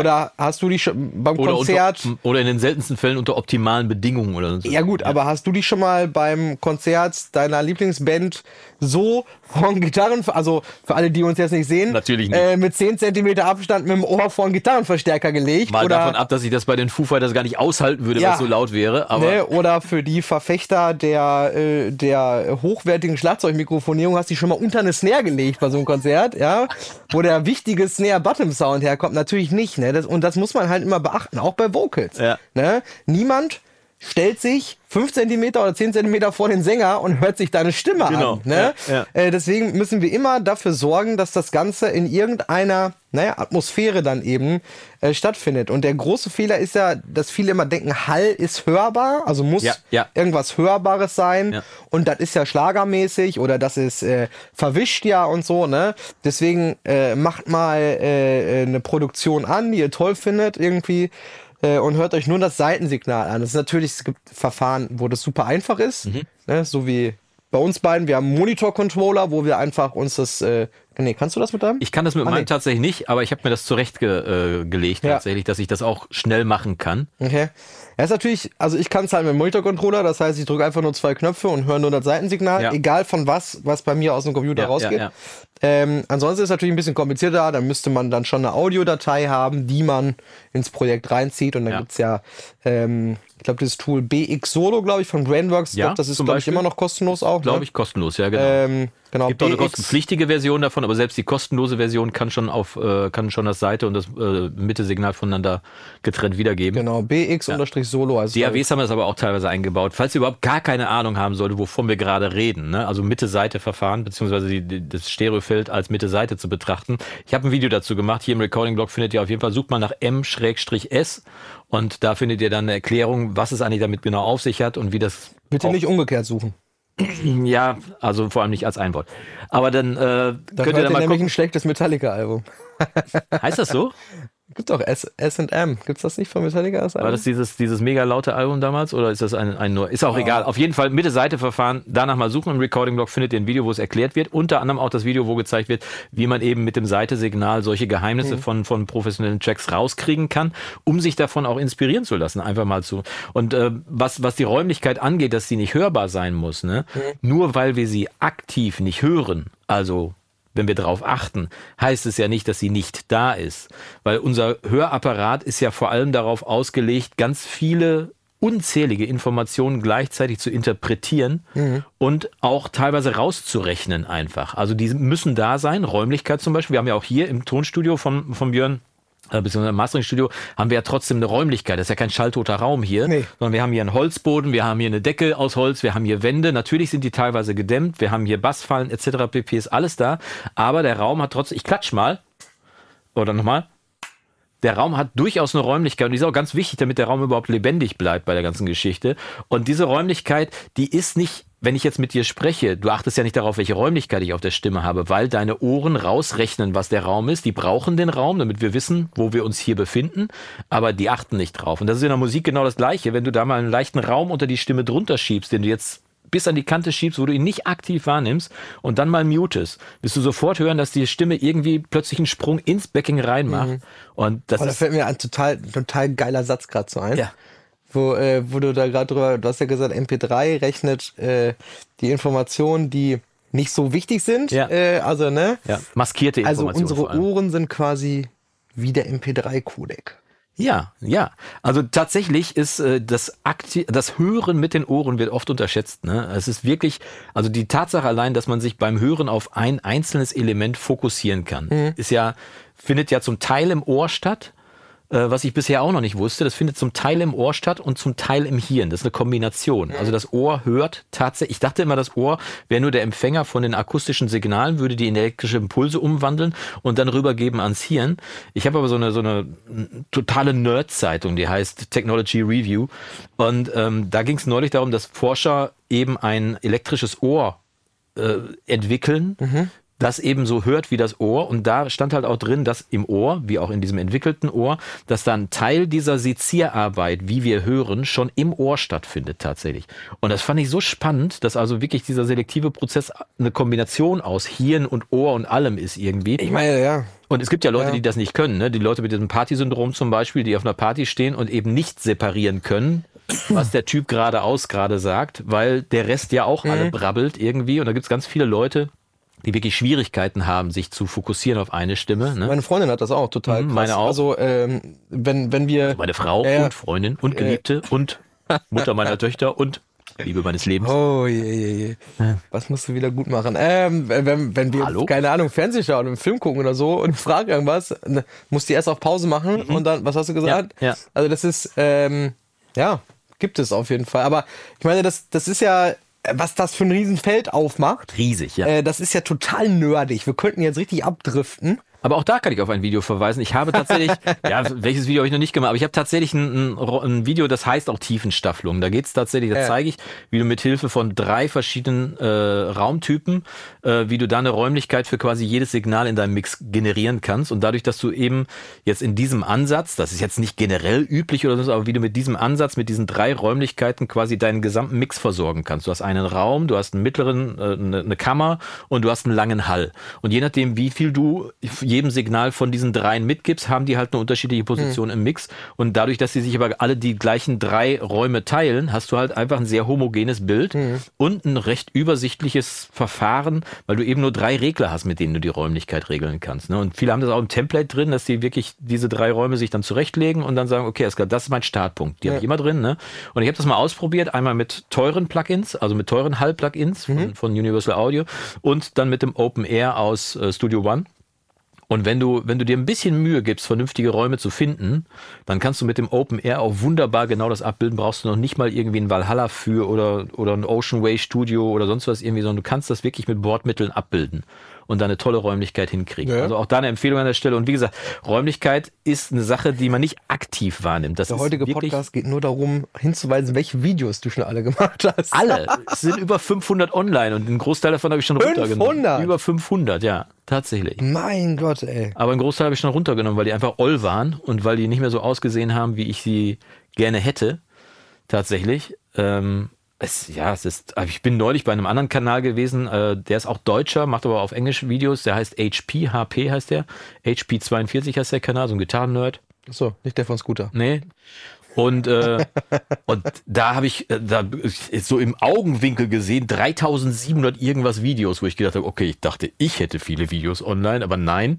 Oder hast du dich schon beim oder, Konzert. unter, oder in den seltensten Fällen unter optimalen Bedingungen oder so. ja gut, aber hast du dich schon mal beim Konzert deiner Lieblingsband so von Gitarren, also für alle, die uns jetzt nicht sehen, Natürlich nicht. Äh, mit 10 cm Abstand mit dem Ohr vor einen Gitarrenverstärker gelegt? Mal oder, davon ab, dass ich das bei den Foo Fighters gar nicht aushalten würde, Ja. was so laut wäre. Aber ne, oder für die Verfechter der, äh, der hochwertigen Schlagzeugmikrofonierung hast du schon mal unter eine Snare gelegt bei so einem Konzert, ja, wo der wichtige Snare-Bottom-Sound herkommt. Natürlich nicht, ne? Das, und das muss man halt immer beachten, auch bei Vocals. Ja. Ne? Niemand stellt sich 5 cm oder 10 cm vor den Sänger und hört sich deine Stimme Genau, an. Ne? ja, ja. Äh, deswegen müssen wir immer dafür sorgen, dass das Ganze in irgendeiner naja, Atmosphäre dann eben äh, stattfindet. Und der große Fehler ist ja, dass viele immer denken, Hall ist hörbar, also muss Ja, irgendwas Hörbares sein. Und das ist ja schlagermäßig oder das ist äh, verwischt ja und so. Ne? Deswegen äh, macht mal äh, äh, eine Produktion an, die ihr toll findet irgendwie äh, und hört euch nur das Seitensignal an. Das ist natürlich, es gibt Verfahren, wo das super einfach ist, Mhm. ne? so wie bei uns beiden. Wir haben einen Monitor-Controller, wo wir einfach uns das. Äh, nee, kannst du das mit deinem? ich kann das mit Ah, meinem nee. tatsächlich nicht, aber ich habe mir das zurechtgelegt, äh, Ja. tatsächlich, dass ich das auch schnell machen kann. Okay. Ja, ist natürlich, also ich kann es halt mit dem Monitor-Controller, das heißt, ich drücke einfach nur zwei Knöpfe und höre nur das Seitensignal, Ja. egal von was, was bei mir aus dem Computer Ja, rausgeht. Ähm, ansonsten ist es natürlich ein bisschen komplizierter, da müsste man dann schon eine Audiodatei haben, die man ins Projekt reinzieht und dann Ja. gibt's ja, ähm, ich glaube, das Tool BX Solo, glaube ich, von Brainworks, Ja, glaub, das ist, glaube ich, immer noch kostenlos auch. Glaube ne? ich, kostenlos, ja, genau. Ähm, genau, Gibt auch eine kostenpflichtige Version davon, aber selbst die kostenlose Version kann schon auf äh, kann schon das Seite und das äh, Mitte-Signal voneinander getrennt wiedergeben. Genau, BX-Solo. Also DAWs haben das aber auch teilweise eingebaut. Falls ihr überhaupt gar keine Ahnung haben solltet, wovon wir gerade reden, ne? also Mitte-Seite-Verfahren, beziehungsweise die, die, das Stereofeld als Mitte-Seite zu betrachten. Ich habe ein Video dazu gemacht. Hier im Recording-Blog findet ihr auf jeden Fall, sucht mal nach M-S und da findet ihr dann eine Erklärung, was es eigentlich damit genau auf sich hat und wie das Bitte nicht umgekehrt suchen. Ja, also vor allem nicht als Einwort. Aber dann äh, Dann könnt ihr hört da ihr mal nämlich gucken. ein schlechtes Metallica-Album. Heißt das so? Gibt doch S&M. Gibt's das nicht von Metallica? Das War das dieses, dieses mega laute Album damals oder ist das ein, ein nur? Ist auch egal. Auf jeden Fall Mitte-Seite-Verfahren. Danach mal suchen im Recording-Blog findet ihr ein Video, wo es erklärt wird. Unter anderem auch das Video, wo gezeigt wird, wie man eben mit dem Seite-Signal solche Geheimnisse von, von professionellen Tracks rauskriegen kann, um sich davon auch inspirieren zu lassen. Einfach mal zu. Und äh, was, was die Räumlichkeit angeht, dass sie nicht hörbar sein muss, ne? Nur weil wir sie aktiv nicht hören, also wenn wir darauf achten, heißt es ja nicht, dass sie nicht da ist. Weil unser Hörapparat ist ja vor allem darauf ausgelegt, ganz viele unzählige Informationen gleichzeitig zu interpretieren und auch teilweise rauszurechnen einfach. Also die müssen da sein, Räumlichkeit zum Beispiel. Wir haben ja auch hier im Tonstudio von, von Björn beziehungsweise im Mastering-Studio, haben wir ja trotzdem eine Räumlichkeit. Das ist ja kein schalltoter Raum hier, Nee. sondern wir haben hier einen Holzboden, wir haben hier eine Decke aus Holz, wir haben hier Wände. Natürlich sind die teilweise gedämmt, wir haben hier Bassfallen etc. pp. ist alles da. Aber der Raum hat trotzdem, ich klatsch mal, oder nochmal, der Raum hat durchaus eine Räumlichkeit und die ist auch ganz wichtig, damit der Raum überhaupt lebendig bleibt bei der ganzen Geschichte. Und diese Räumlichkeit, die ist nicht, wenn ich jetzt mit dir spreche, du achtest ja nicht darauf, welche Räumlichkeit ich auf der Stimme habe, weil deine Ohren rausrechnen, was der Raum ist. Die brauchen den Raum, damit wir wissen, wo wir uns hier befinden, aber die achten nicht drauf. Und das ist in der Musik genau das Gleiche. Wenn du da mal einen leichten Raum unter die Stimme drunter schiebst, den du jetzt bis an die Kante schiebst, wo du ihn nicht aktiv wahrnimmst und dann mal mutest, wirst du sofort hören, dass die Stimme irgendwie plötzlich einen Sprung ins Becken reinmacht. Und das Oh, da ist fällt mir ein total, total geiler Satz gerade so ein. Ja. Wo, äh, wo du da gerade drüber, du hast ja gesagt, MP3 rechnet äh, die Informationen, die nicht so wichtig sind. Ja. Äh, also, ne? ja, maskierte Also Information. unsere vor allem. Ohren sind quasi wie der MP3-Codec. Ja, ja. Also tatsächlich ist äh, das Akti das Hören mit den Ohren wird oft unterschätzt. Ne? Es ist wirklich, also die Tatsache allein, dass man sich beim Hören auf ein einzelnes Element fokussieren kann, ist ja, findet ja zum Teil im Ohr statt. Äh, Was ich bisher auch noch nicht wusste, das findet zum Teil im Ohr statt und zum Teil im Hirn. Das ist eine Kombination. Also das Ohr hört tatsächlich, ich dachte immer, das Ohr wäre nur der Empfänger von den akustischen Signalen, würde die in elektrische Impulse umwandeln und dann rübergeben ans Hirn. Ich habe aber so eine, so eine totale Nerd-Zeitung, die heißt Technology Review. Und ähm, da ging es neulich darum, dass Forscher eben ein elektrisches Ohr äh, entwickeln, das eben so hört wie das Ohr. Und da stand halt auch drin, dass im Ohr, wie auch in diesem entwickelten Ohr, dass dann Teil dieser Sezierarbeit, wie wir hören, schon im Ohr stattfindet tatsächlich. Und das fand ich so spannend, dass also wirklich dieser selektive Prozess eine Kombination aus Hirn und Ohr und allem ist irgendwie. Ich meine, ja. Und es gibt ja Leute, Ja. die das nicht können. Ne? Die Leute mit diesem Party-Syndrom zum Beispiel, die auf einer Party stehen und eben nicht separieren können, was der Typ geradeaus gerade sagt, weil der Rest ja auch Mhm. alle brabbelt irgendwie. Und da gibt es ganz viele Leute, die wirklich Schwierigkeiten haben, sich zu fokussieren auf eine Stimme. Ne? Meine Freundin hat das auch total Mhm, meine auch. Also, ähm, wenn, wenn wir. Meine Frau ja. und Freundin und Geliebte und Mutter meiner Töchter und Liebe meines Lebens. Oh je, je, je. Was musst du wieder gut machen? Ähm, wenn, wenn wir, Hallo? keine Ahnung, Fernseh schauen, einen Film gucken oder so und fragen irgendwas, ne, musst du erst auf Pause machen und dann, was hast du gesagt? Mhm. Ja, ja. Also das ist, ähm, ja, gibt es auf jeden Fall. Aber ich meine, das, das ist ja, was das für ein Riesenfeld aufmacht. Riesig, ja. Äh, das ist ja total nerdig. Wir könnten jetzt richtig abdriften. Aber auch da kann ich auf ein Video verweisen. Ich habe tatsächlich, ja, welches Video habe ich noch nicht gemacht, aber ich habe tatsächlich ein, ein, Video, das heißt auch Tiefenstaffelung. Da geht es tatsächlich, da Ja. zeige ich, wie du mit Hilfe von drei verschiedenen äh, Raumtypen, äh, wie du da eine Räumlichkeit für quasi jedes Signal in deinem Mix generieren kannst. Und dadurch, dass du eben jetzt in diesem Ansatz, das ist jetzt nicht generell üblich oder so, aber wie du mit diesem Ansatz, mit diesen drei Räumlichkeiten quasi deinen gesamten Mix versorgen kannst. Du hast einen Raum, du hast einen mittleren, äh, eine, eine Kammer und du hast einen langen Hall. Und je nachdem, wie viel du jedem Signal von diesen dreien mitgibst, haben die halt eine unterschiedliche Position im Mix. Und dadurch, dass sie sich aber alle die gleichen drei Räume teilen, hast du halt einfach ein sehr homogenes Bild und ein recht übersichtliches Verfahren, weil du eben nur drei Regler hast, mit denen du die Räumlichkeit regeln kannst. Ne? Und viele haben das auch im Template drin, dass die wirklich diese drei Räume sich dann zurechtlegen und dann sagen, okay, das ist mein Startpunkt. Die habe ich immer drin. Ne? Und ich habe das mal ausprobiert, einmal mit teuren Plugins, also mit teuren Hall-Plugins von, von Universal Audio und dann mit dem Open Air aus äh, Studio One. Und wenn du, wenn du dir ein bisschen Mühe gibst, vernünftige Räume zu finden, dann kannst du mit dem Open Air auch wunderbar genau das abbilden. Brauchst du noch nicht mal irgendwie ein Valhalla für oder, oder ein Ocean Way Studio oder sonst was irgendwie, sondern du kannst das wirklich mit Bordmitteln abbilden und da eine tolle Räumlichkeit hinkriegen. Ja. Also auch da eine Empfehlung an der Stelle. Und wie gesagt, Räumlichkeit ist eine Sache, die man nicht aktiv wahrnimmt. Das Der heutige Podcast geht nur darum, hinzuweisen, welche Videos du schon alle gemacht hast. alle. Es sind über 500 online und einen Großteil davon habe ich schon 500? runtergenommen. Über 500, ja, tatsächlich. Mein Gott, ey. Aber einen Großteil habe ich schon runtergenommen, weil die einfach oll waren und weil die nicht mehr so ausgesehen haben, wie ich sie gerne hätte. Tatsächlich. Ähm, es, ja, es ist. Ich bin neulich bei einem anderen Kanal gewesen, äh, der ist auch Deutscher, macht aber auf Englisch Videos. Der heißt HP, HP heißt der. HP42 heißt der Kanal, so ein Gitarren-Nerd. Achso, nicht der von Scooter. Nee. Und, äh, und da habe ich äh, da so im Augenwinkel gesehen 3700 irgendwas Videos, wo ich gedacht habe, okay, ich dachte, ich hätte viele Videos online, aber nein.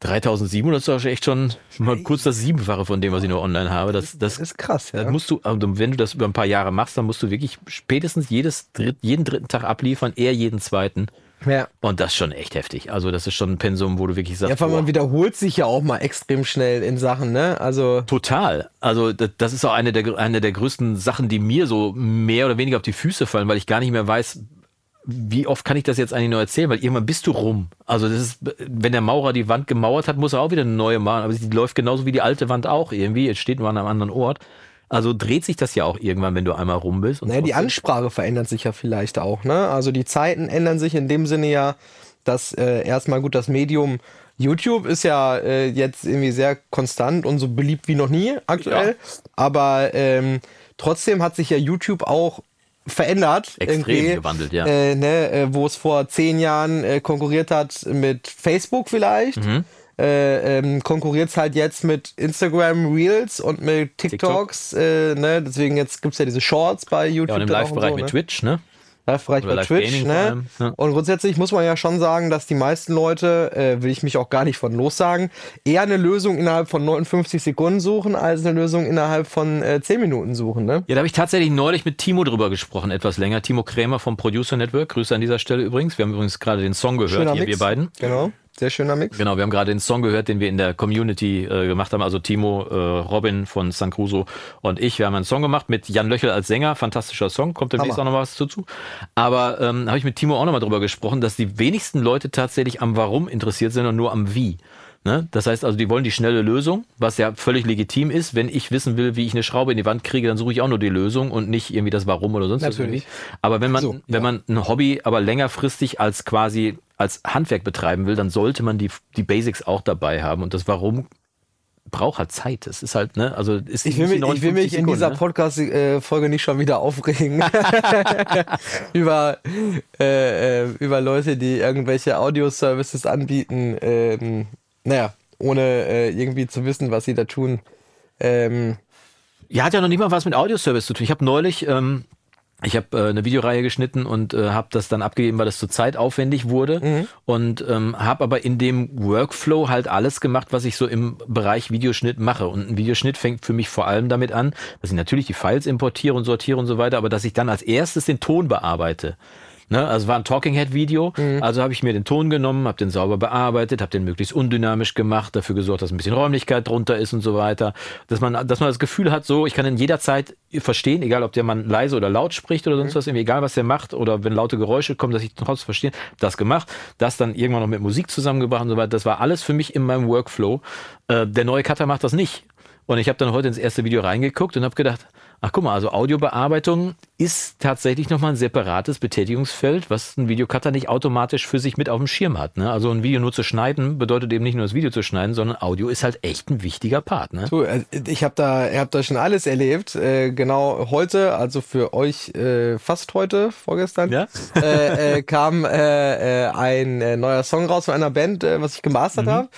3700 ist doch echt schon mal kurz das Siebenfache von dem, was ich nur online habe. Das, das, Das ist krass, ja. das musst du, also wenn du das über ein paar Jahre machst, dann musst du wirklich spätestens jedes jeden dritten Tag abliefern, eher jeden zweiten. Ja. Und das ist schon echt heftig. Also das ist schon ein Pensum, wo du wirklich sagst, Ja, vor allem man wiederholt sich ja auch mal extrem schnell in Sachen, ne? Also, Total. Also das, ist auch eine der, eine der größten Sachen, die mir so mehr oder weniger auf die Füße fallen, weil ich gar nicht mehr weiß, wie oft kann ich das jetzt eigentlich noch erzählen, weil irgendwann bist du rum. Also das ist, wenn der Maurer die Wand gemauert hat, muss er auch wieder eine neue machen, aber sie läuft genauso wie die alte Wand auch irgendwie. Jetzt steht nur an einem anderen Ort. Also dreht sich das ja auch irgendwann, wenn du einmal rum bist. Und naja, die Ansprache verändert sich ja vielleicht auch, ne? Also die Zeiten ändern sich in dem Sinne ja, dass äh, erstmal gut das Medium YouTube ist ja äh, jetzt irgendwie sehr konstant und so beliebt wie noch nie aktuell. Aber ähm, trotzdem hat sich ja YouTube auch verändert. Extrem gewandelt, ja. Äh, ne, äh, wo es vor zehn Jahren äh, konkurriert hat mit Facebook vielleicht. Mhm. Äh, ähm, konkurriert es halt jetzt mit Instagram Reels und mit TikToks. Äh, ne? Deswegen jetzt gibt's ja diese Shorts bei YouTube. ja, und im Live-Bereich so, mit ne? Twitch, ne? Live-Bereich bei Twitch, Live-Gaming vor ne? ja. Und grundsätzlich muss man ja schon sagen, dass die meisten Leute, äh, will ich mich auch gar nicht von lossagen, eher eine Lösung innerhalb von 59 Sekunden suchen, als eine Lösung innerhalb von äh, 10 Minuten suchen, ne? Ja, da habe ich tatsächlich neulich mit Timo drüber gesprochen, etwas länger. Timo Krämer vom Producer Network. Grüße an dieser Stelle übrigens. Wir haben übrigens gerade den Song gehört, hier, wir beiden. Genau, sehr schöner Mix. Genau, wir haben gerade den Song gehört, den wir in der Community äh, gemacht haben. Also Timo, äh, Robin von San Cruso und ich. Wir haben einen Song gemacht mit Jan Löchel als Sänger. Fantastischer Song. Kommt demnächst Hammer. auch noch was dazu. Aber ähm, habe ich mit Timo auch nochmal drüber gesprochen, dass die wenigsten Leute tatsächlich am Warum interessiert sind und nur am Wie. Ne? Das heißt also, die wollen die schnelle Lösung, was ja völlig legitim ist. Wenn ich wissen will, wie ich eine Schraube in die Wand kriege, dann suche ich auch nur die Lösung und nicht irgendwie das Warum oder sonst was Natürlich. irgendwie. Aber wenn man, So, wenn man ein Hobby aber längerfristig als quasi als Handwerk betreiben will, dann sollte man die, die Basics auch dabei haben. Und das Warum braucht halt Zeit. Das ist halt, ne, also ist Ich will mich, ich will mich in dieser ne? Podcast-Folge nicht schon wieder aufregen über, äh, äh, über Leute, die irgendwelche Audio-Services anbieten, ähm, naja, ohne äh, irgendwie zu wissen, was sie da tun. Ähm, Ja, hat ja noch nicht mal was mit Audioservice zu tun. Ich habe neulich, ähm, ich habe äh, eine Videoreihe geschnitten und äh, habe das dann abgegeben, weil das zur Zeit aufwendig wurde und ähm, habe aber in dem Workflow halt alles gemacht, was ich so im Bereich Videoschnitt mache. Und ein Videoschnitt fängt für mich vor allem damit an, dass ich natürlich die Files importiere und sortiere und so weiter, aber dass ich dann als erstes den Ton bearbeite. Ne, also war ein Talking Head Video, also habe ich mir den Ton genommen, habe den sauber bearbeitet, habe den möglichst undynamisch gemacht, dafür gesorgt, dass ein bisschen Räumlichkeit drunter ist und so weiter, dass man, dass man das Gefühl hat, so ich kann in jeder Zeit verstehen, egal ob der Mann leise oder laut spricht oder sonst was, irgendwie egal was er macht oder wenn laute Geräusche kommen, dass ich trotzdem verstehe, das gemacht, das dann irgendwann noch mit Musik zusammengebracht und so weiter. Das war alles für mich in meinem Workflow. Äh, der neue Cutter macht das nicht. Und ich habe dann heute ins erste Video reingeguckt und habe gedacht, ach guck mal, also Audiobearbeitung ist tatsächlich nochmal ein separates Betätigungsfeld, was ein Videocutter nicht automatisch für sich mit auf dem Schirm hat. Ne? Also ein Video nur zu schneiden bedeutet eben nicht nur das Video zu schneiden, sondern Audio ist halt echt ein wichtiger Part. Ne? Äh, ich habe da, ihr habt da schon alles erlebt. Äh, genau heute, also für euch äh, fast heute, vorgestern, Ja? äh, äh, kam äh, äh, ein äh, neuer Song raus von einer Band, äh, was ich gemastert habe.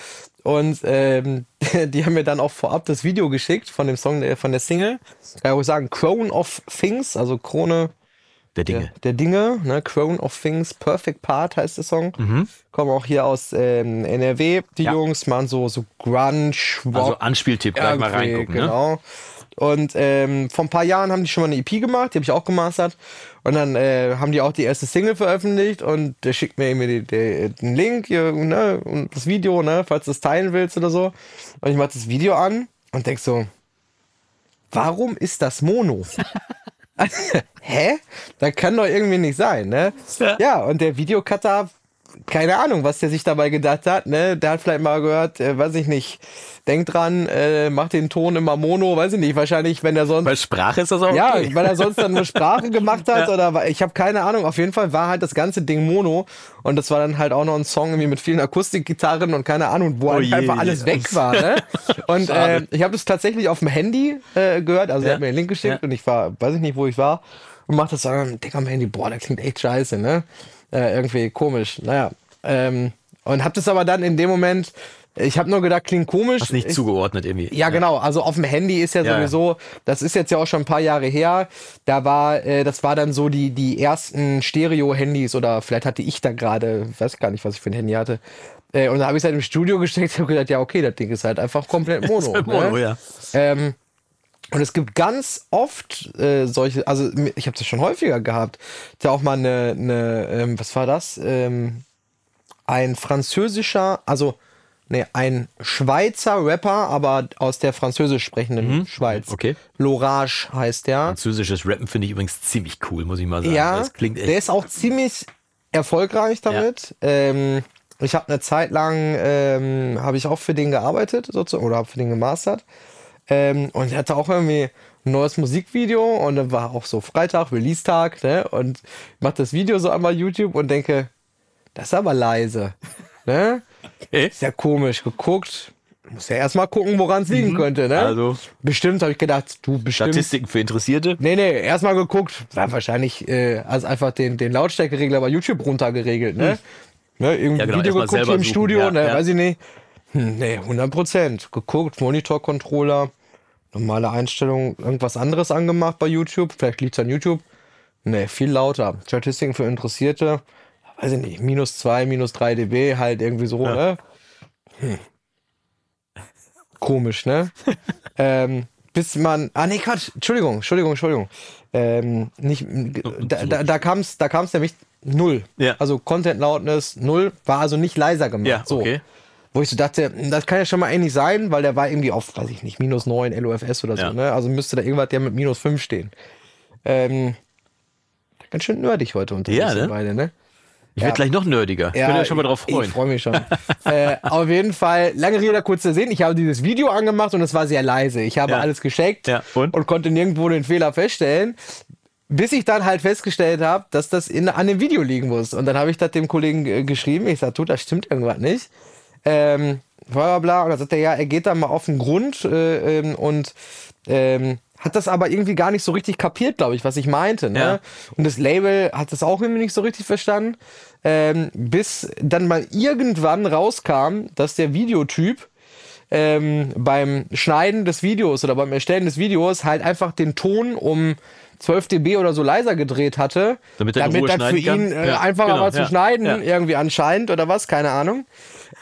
Und ähm, die haben mir dann auch vorab das Video geschickt von dem Song, äh, von der Single. Kann ich auch sagen, Crown of Things, also Krone Der Dinge. der, der Dinge, ne? Crown of Things, Perfect Part heißt der Song. Kommen auch hier aus ähm, NRW. Die Ja. Jungs machen so, so Grunge, Rock, Also Anspieltipp, gleich mal reingucken. Ne? Und ähm, vor ein paar Jahren haben die schon mal eine EP gemacht, die habe ich auch gemastert. Und dann äh, haben die auch die erste Single veröffentlicht und der schickt mir irgendwie den Link hier, ne, und das Video, ne, falls du es teilen willst oder so. Und ich mach das Video an und denk so, warum ist das Mono? Hä? Das kann doch irgendwie nicht sein, ne? Ja, und der Videocutter, keine Ahnung, was der sich dabei gedacht hat, ne? Der hat vielleicht mal gehört, äh, weiß ich nicht, denk dran, äh, mach den Ton immer Mono, weiß ich nicht, wahrscheinlich, wenn er sonst. Bei Sprache ist das auch Ja, okay. weil er sonst dann eine Sprache gemacht hat oder wa- ich habe keine Ahnung. Auf jeden Fall war halt das ganze Ding Mono und das war dann halt auch noch ein Song irgendwie mit vielen Akustikgitarren und keine Ahnung, wo Oh halt je, einfach je. alles weg war. Ne? Und äh, ich habe das tatsächlich auf dem Handy äh, gehört. Also er Ja. hat mir den Link geschickt Ja. und ich war, weiß ich nicht, wo ich war und mach das dann dick am Handy. Boah, der klingt echt scheiße, ne? Äh, irgendwie komisch. Naja. Ähm, und hab das aber dann in dem Moment, ich habe nur gedacht, klingt komisch. Hast nicht ich, zugeordnet irgendwie. ja, genau. Also auf dem Handy ist ja, Ja, sowieso, das ist jetzt ja auch schon ein paar Jahre her. Da war, äh, das war dann so die, die ersten Stereo-Handys oder vielleicht hatte ich da gerade, weiß gar nicht, was ich für ein Handy hatte. Äh, und da habe ich es halt im Studio gesteckt und habe gedacht, ja, okay, das Ding ist halt einfach komplett Mono. halt Mono, ne? ja. Ähm, und es gibt ganz oft äh, solche, also ich habe das schon häufiger gehabt. Ja auch mal eine, eine ähm, was war das? Ähm, ein französischer, also nee, ein Schweizer Rapper, aber aus der französisch sprechenden Schweiz. Mhm. Okay. Lorage heißt der. Französisches Rappen finde ich übrigens ziemlich cool, muss ich mal sagen. Ja, das klingt echt. der ist auch ziemlich erfolgreich damit. Ähm, ich habe eine Zeit lang, ähm, habe ich auch für den gearbeitet, sozusagen, oder habe für den gemastert. Ähm, und er hatte auch irgendwie ein neues Musikvideo und dann war auch so Freitag, Release-Tag, ne? Und mach das Video so einmal YouTube und denke, das ist aber leise. Ne? Okay. Ist ja komisch geguckt. Muss ja erstmal gucken, woran es liegen könnte, ne? Also- bestimmt habe ich gedacht, du bestimmt. Statistiken für Interessierte. Nee, nee, erstmal geguckt. War wahrscheinlich äh, also einfach den, den Lautstärkeregler bei YouTube runtergeregelt, ne? Ne, irgendwie Ja, genau, Video geguckt hier im suchen, Studio, ja, ne, ja. weiß ich nicht. Hm, nee, 100 Prozent. Geguckt, Monitor-Controller, normale Einstellung, irgendwas anderes angemacht bei YouTube. Vielleicht liegt es an YouTube. Nee, viel lauter. Statistiken für Interessierte, weiß ich nicht, minus 2, minus 3 dB, halt irgendwie so, ne? Hm. Komisch, ne? ähm, bis man. Ah, nee, Quatsch. Entschuldigung, Entschuldigung, Entschuldigung. Ähm, nicht, da da, da kam es da kam's nämlich null. Ja. Also Content Loudness null, war also nicht leiser gemacht. Ja, so. Wo ich so dachte, das kann ja schon mal ähnlich sein, weil der war irgendwie auf, weiß ich nicht, minus 9 LOFS oder so, Ja. ne? Also müsste da irgendwas der mit minus 5 stehen. Ähm, ganz schön nerdig heute unterwegs Ja, ne? beide, ne? Ich werde gleich noch nerdiger. Ja, Könnt ihr euch schon mal drauf Ich freuen. freue mich schon. äh, auf jeden Fall, lange Rede, kurzer Sinn. Ich habe dieses Video angemacht und es war sehr leise. Ich habe Ja. alles gecheckt Ja, und? konnte nirgendwo den Fehler feststellen. Bis ich dann halt festgestellt habe, dass das in, an dem Video liegen muss. Und dann habe ich das dem Kollegen äh, geschrieben. Ich sage, du, das stimmt irgendwas nicht. Ähm, bla bla bla. Und dann sagt er, ja, er geht da mal auf den Grund äh, ähm, und ähm, hat das aber irgendwie gar nicht so richtig kapiert, glaube ich, was ich meinte. Ne? Ja. Und das Label hat das auch irgendwie nicht so richtig verstanden. Ähm, bis dann mal irgendwann rauskam, dass der Videotyp ähm, beim Schneiden des Videos oder beim Erstellen des Videos halt einfach den Ton um 12 dB oder so leiser gedreht hatte, Damit er Ruhe das für ihn äh, Ja, einfacher genau, war zu ja, schneiden, irgendwie anscheinend oder was, keine Ahnung.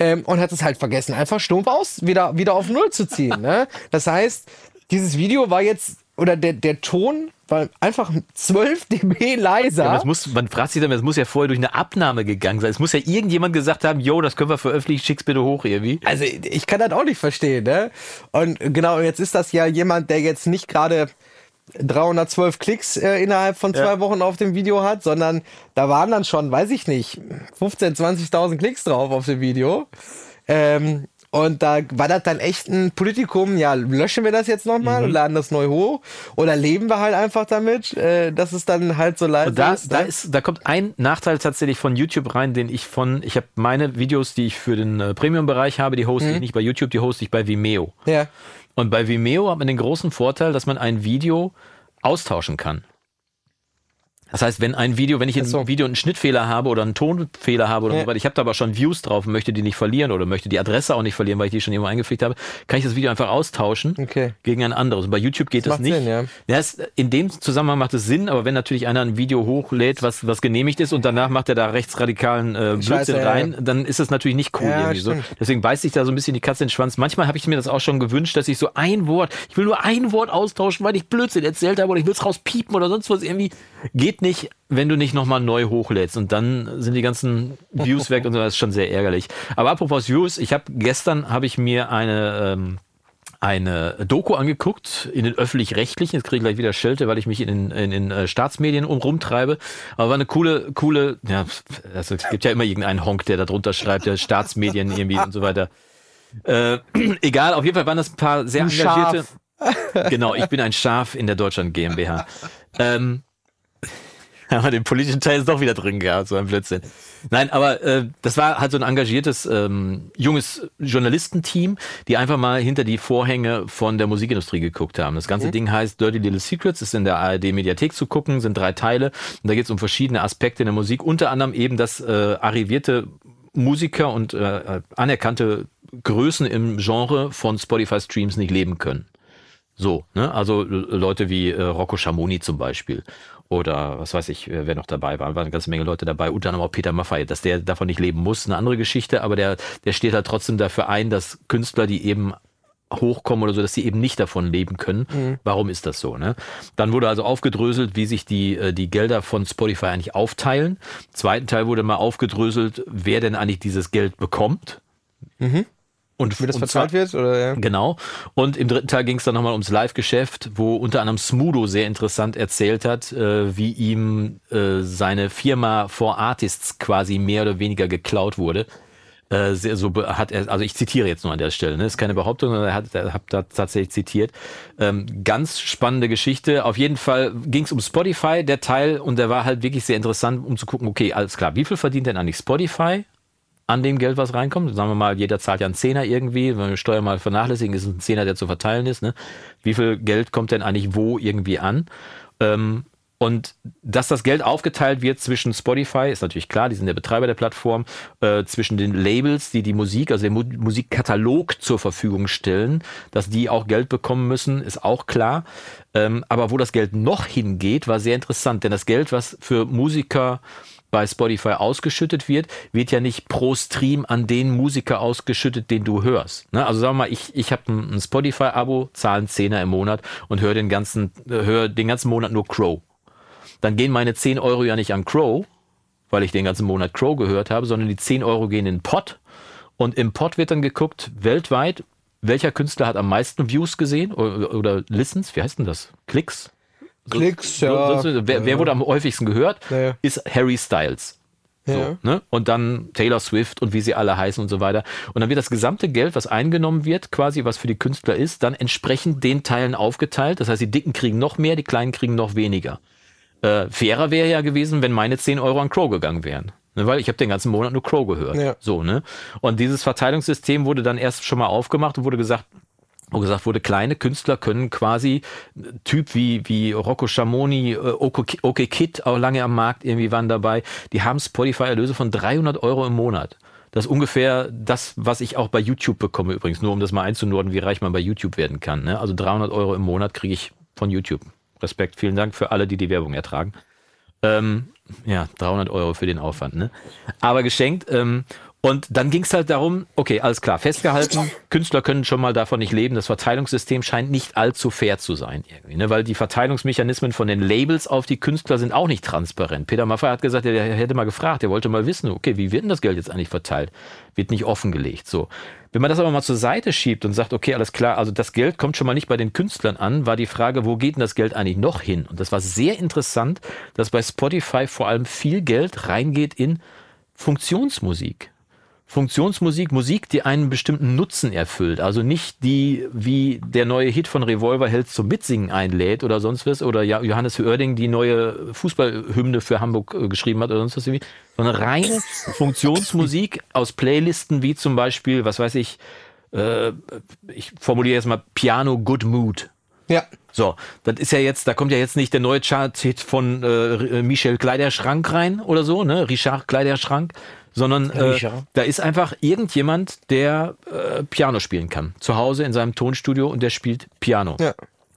Ähm, und hat es halt vergessen, einfach stumpf aus, wieder, wieder auf Null zu ziehen. Ne? Das heißt, dieses Video war jetzt, oder der, der Ton war einfach 12 dB leiser. Ja, muss, man fragt sich dann, es muss ja vorher durch eine Abnahme gegangen sein. Es muss ja irgendjemand gesagt haben, yo, das können wir veröffentlichen, schick's bitte hoch irgendwie. Also ich kann das auch nicht verstehen, ne? Und genau, jetzt ist das ja jemand, der jetzt nicht gerade 312 Klicks äh, innerhalb von zwei Ja. Wochen auf dem Video hat, sondern da waren dann schon, weiß ich nicht, 15.000, 20.000 Klicks drauf auf dem Video. Ähm, und da war das dann echt ein Politikum, ja, löschen wir das jetzt nochmal Mhm. und laden das neu hoch? Oder leben wir halt einfach damit, äh, dass es dann halt so leise Und da, ist? da ne? ist, da kommt ein Nachteil tatsächlich von YouTube rein, den ich von, ich habe meine Videos, die ich für den äh, Premium-Bereich habe, die Mhm. hoste ich nicht bei YouTube, die hoste ich bei Vimeo. ja. Und bei Vimeo hat man den großen Vorteil, dass man ein Video austauschen kann. Das heißt, wenn ein Video, wenn ich Ach so. einem Video einen Schnittfehler habe oder einen Tonfehler habe oder Ja. so weiter, ich habe da aber schon Views drauf und möchte die nicht verlieren oder möchte die Adresse auch nicht verlieren, weil ich die schon irgendwo eingepflegt habe, kann ich das Video einfach austauschen Okay. gegen ein anderes. Und bei YouTube geht Das das, nicht. Sinn, ja. Ja, es, in dem Zusammenhang macht es Sinn, aber wenn natürlich einer ein Video hochlädt, was, was genehmigt ist und danach macht er da rechtsradikalen äh, Blödsinn Scheiße, ja. rein, dann ist das natürlich nicht cool Ja, irgendwie so. Deswegen beißt sich da so ein bisschen die Katze in den Schwanz. Manchmal habe ich mir das auch schon gewünscht, dass ich so ein Wort, ich will nur ein Wort austauschen, weil ich Blödsinn erzählt habe oder ich will es rauspiepen oder sonst was irgendwie. Geht nicht, wenn du nicht nochmal neu hochlädst. Und dann sind die ganzen Views weg und so, das ist schon sehr ärgerlich. Aber apropos Views, ich habe gestern habe ich mir eine ähm, eine Doku angeguckt in den öffentlich-rechtlichen. Jetzt kriege ich gleich wieder Schelte, weil ich mich in den, in den äh, Staatsmedien um, rumtreibe. Aber war eine coole, coole, ja, also es gibt ja immer irgendeinen Honk, der da drunter schreibt, der Staatsmedien irgendwie und so weiter. Äh, egal, auf jeden Fall waren das ein paar sehr engagierte. Genau, ich bin ein Schaf in der Deutschland GmbH. Ähm, haben wir den politischen Teil ist doch wieder drin gehabt, so ein Blödsinn. Nein, aber äh, das war halt so ein engagiertes ähm, junges Journalistenteam, die einfach mal hinter die Vorhänge von der Musikindustrie geguckt haben. Das ganze Ding heißt Dirty Little Secrets, ist in der ARD-Mediathek zu gucken, sind drei Teile. Und da geht es um verschiedene Aspekte in der Musik, unter anderem eben, dass äh, arrivierte Musiker und äh, anerkannte Größen im Genre von Spotify-Streams nicht leben können. So, ne? Also äh, Leute wie äh, Rocco Schamoni zum Beispiel. Oder was weiß ich, wer noch dabei war, waren eine ganze Menge Leute dabei, unter anderem auch Peter Maffay, dass der davon nicht leben muss, eine andere Geschichte, aber der, der steht halt trotzdem dafür ein, dass Künstler, die eben hochkommen oder so, dass sie eben nicht davon leben können. Mhm. Warum ist das so? Ne? Dann wurde also aufgedröselt, wie sich die, äh, die Gelder von Spotify eigentlich aufteilen. Im zweiten Teil wurde mal aufgedröselt, wer denn eigentlich dieses Geld bekommt. Mhm. Und wie das verzahlt wird? Oder, ja. Genau. Und im dritten Teil ging es dann nochmal ums Live-Geschäft, wo unter anderem Smudo sehr interessant erzählt hat, äh, wie ihm äh, seine Firma For Artists quasi mehr oder weniger geklaut wurde. Äh, sehr, so hat er, also ich zitiere jetzt nur an der Stelle, ne? ist keine Behauptung, sondern er hat, er hat da tatsächlich zitiert. Ähm, ganz spannende Geschichte. Auf jeden Fall ging es um Spotify, der Teil, und der war halt wirklich sehr interessant, um zu gucken, okay, alles klar, wie viel verdient denn eigentlich Spotify? An dem Geld, was reinkommt. Sagen wir mal, jeder zahlt ja einen Zehner irgendwie. Wenn wir Steuer mal vernachlässigen, ist ein Zehner, der zu verteilen ist. Ne? Wie viel Geld kommt denn eigentlich wo irgendwie an? Ähm, und dass das Geld aufgeteilt wird zwischen Spotify, ist natürlich klar, die sind der Betreiber der Plattform, äh, zwischen den Labels, die die Musik, also den Mu Musikkatalog zur Verfügung stellen, dass die auch Geld bekommen müssen, ist auch klar. Ähm, aber wo das Geld noch hingeht, war sehr interessant, denn das Geld, was für Musiker bei Spotify ausgeschüttet wird, wird ja nicht pro Stream an den Musiker ausgeschüttet, den du hörst. Ne? Also sagen wir mal, ich, ich habe ein, Spotify-Abo, zahle einen Zehner im Monat und höre den ganzen, höre den ganzen Monat nur Crow dann gehen meine 10 Euro ja nicht an Crow, weil ich den ganzen Monat Crow gehört habe, sondern die 10 Euro gehen in den Pot. Und im Pot wird dann geguckt, weltweit, welcher Künstler hat am meisten Views gesehen oder, oder Listens, wie heißt denn das? Klicks? Klicks, so, ja. So, wer, wer, wurde am häufigsten gehört? Ja. Ist Harry Styles. So, ja. ne? Und dann Taylor Swift und wie sie alle heißen und so weiter. Und dann wird das gesamte Geld, was eingenommen wird, quasi was für die Künstler ist, dann entsprechend den Teilen aufgeteilt. Das heißt, die Dicken kriegen noch mehr, die Kleinen kriegen noch weniger. Äh, fairer wäre ja gewesen, wenn meine 10 Euro an Crow gegangen wären. Ne, weil ich habe den ganzen Monat nur Crow gehört. Ja. So, ne? Und dieses Verteilungssystem wurde dann erst schon mal aufgemacht und wurde gesagt, wo gesagt wurde, kleine Künstler können quasi Typ wie, wie Rocco Schamoni, äh, OK, OK Kid, auch lange am Markt irgendwie waren dabei, die haben Spotify-Erlöse von 300 Euro im Monat. Das ist ungefähr das, was ich auch bei YouTube bekomme übrigens, nur um das mal einzunorden, wie reich man bei YouTube werden kann. Ne? Also 300 Euro im Monat kriege ich von YouTube. Respekt, vielen Dank für alle, die die Werbung ertragen. Ähm, ja, 300 Euro für den Aufwand, ne? Aber geschenkt. Ähm, und dann ging es halt darum, okay, alles klar, festgehalten, Künstler können schon mal davon nicht leben. Das Verteilungssystem scheint nicht allzu fair zu sein, irgendwie, ne? weil die Verteilungsmechanismen von den Labels auf die Künstler sind auch nicht transparent. Peter Maffay hat gesagt, er hätte mal gefragt, er wollte mal wissen, okay, wie wird denn das Geld jetzt eigentlich verteilt? Wird nicht offengelegt. So. Wenn man das aber mal zur Seite schiebt und sagt, okay, alles klar, also das Geld kommt schon mal nicht bei den Künstlern an, war die Frage, wo geht denn das Geld eigentlich noch hin? Und das war sehr interessant, dass bei Spotify vor allem viel Geld reingeht in Funktionsmusik. Funktionsmusik, Musik, die einen bestimmten Nutzen erfüllt. Also nicht die, wie der neue Hit von Revolver Held zum Mitsingen einlädt oder sonst was, oder Johannes Oerding die neue Fußballhymne für Hamburg äh, geschrieben hat oder sonst was irgendwie, sondern reine Funktionsmusik aus Playlisten wie zum Beispiel, was weiß ich, äh, ich formuliere jetzt mal Piano Good Mood. Ja. So, das ist ja jetzt, da kommt ja jetzt nicht der neue Chart-Hit von äh, Michel Kleiderschrank rein oder so, ne? Richard Kleiderschrank, sondern äh, da ist einfach irgendjemand, der äh, Piano spielen kann. Zu Hause in seinem Tonstudio und der spielt Piano. Ja.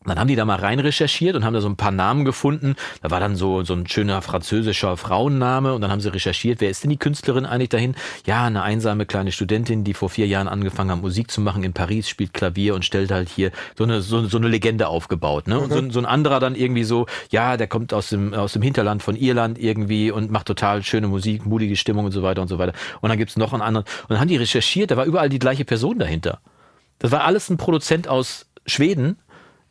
Dann haben die da mal rein recherchiert und haben da so ein paar Namen gefunden. Da war dann so, so ein schöner französischer Frauenname und dann haben sie recherchiert, wer ist denn die Künstlerin eigentlich dahin? Ja, eine einsame kleine Studentin, die vor vier Jahren angefangen hat, Musik zu machen in Paris, spielt Klavier und stellt halt hier so eine, so, so eine Legende aufgebaut. Ne? Und so, so ein anderer dann irgendwie so, ja, der kommt aus dem, aus dem Hinterland von Irland irgendwie und macht total schöne Musik, mutige Stimmung und so weiter und so weiter. Und dann gibt's noch einen anderen. Und dann haben die recherchiert, da war überall die gleiche Person dahinter. Das war alles ein Produzent aus Schweden,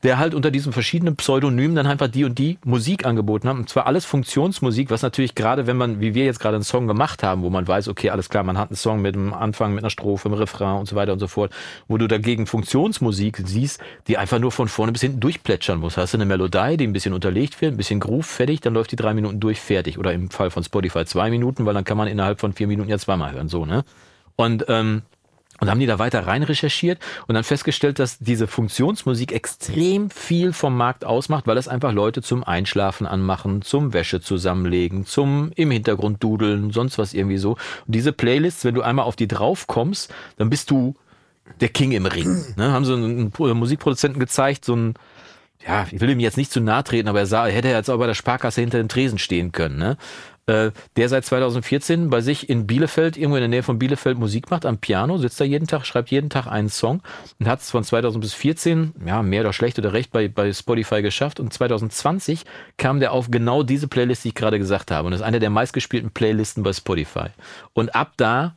der halt unter diesem verschiedenen Pseudonymen dann einfach die und die Musik angeboten hat. Und zwar alles Funktionsmusik, was natürlich gerade, wenn man, wie wir jetzt gerade einen Song gemacht haben, wo man weiß, okay, alles klar, man hat einen Song mit einem Anfang, mit einer Strophe, einem Refrain und so weiter und so fort, wo du dagegen Funktionsmusik siehst, die einfach nur von vorne bis hinten durchplätschern muss. Hast du eine Melodie, die ein bisschen unterlegt wird, ein bisschen Groove, fertig, dann läuft die drei Minuten durch, fertig. Oder im Fall von Spotify zwei Minuten, weil dann kann man innerhalb von vier Minuten ja zweimal hören, so, ne? Und ähm, und haben die da weiter rein recherchiert und dann festgestellt, dass diese Funktionsmusik extrem viel vom Markt ausmacht, weil es einfach Leute zum Einschlafen anmachen, zum Wäsche zusammenlegen, zum im Hintergrund dudeln, sonst was irgendwie so. Und diese Playlists, wenn du einmal auf die drauf kommst, dann bist du der King im Ring. Ne? Haben sie einen Musikproduzenten gezeigt, so ein ja, ich will ihm jetzt nicht zu nahe treten, aber er sah, er hätte jetzt auch bei der Sparkasse hinter dem Tresen stehen können, ne? Äh, der seit 2014 bei sich in Bielefeld, irgendwo in der Nähe von Bielefeld Musik macht am Piano, sitzt da jeden Tag, schreibt jeden Tag einen Song und hat es von 2000 bis 14, ja, mehr oder schlecht oder recht bei, bei Spotify geschafft und 2020 kam der auf genau diese Playlist, die ich gerade gesagt habe und das ist eine der meistgespielten Playlisten bei Spotify. Und ab da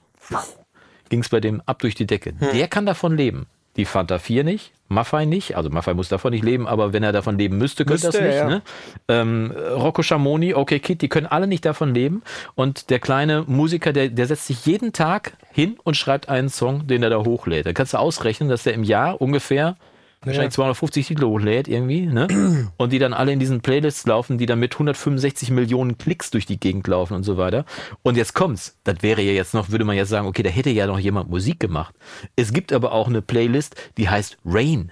ging es bei dem ab durch die Decke. Hm. Der kann davon leben. Die Fanta 4 nicht, Maffei nicht, also Maffei muss davon nicht leben, aber wenn er davon leben müsste, könnte Müsste, das nicht. ja. Ne? Ähm, Rocco Schamoni, okay Kid, die können alle nicht davon leben. Und der kleine Musiker, der, der setzt sich jeden Tag hin und schreibt einen Song, den er da hochlädt. Da kannst du ausrechnen, dass der im Jahr ungefähr wahrscheinlich 250 Titel hochlädt irgendwie, ne? Und die dann alle in diesen Playlists laufen, die dann mit 165 Millionen Klicks durch die Gegend laufen und so weiter. Und jetzt kommt's. Das wäre ja jetzt noch, würde man ja sagen, okay, da hätte ja noch jemand Musik gemacht. Es gibt aber auch eine Playlist, die heißt Rain.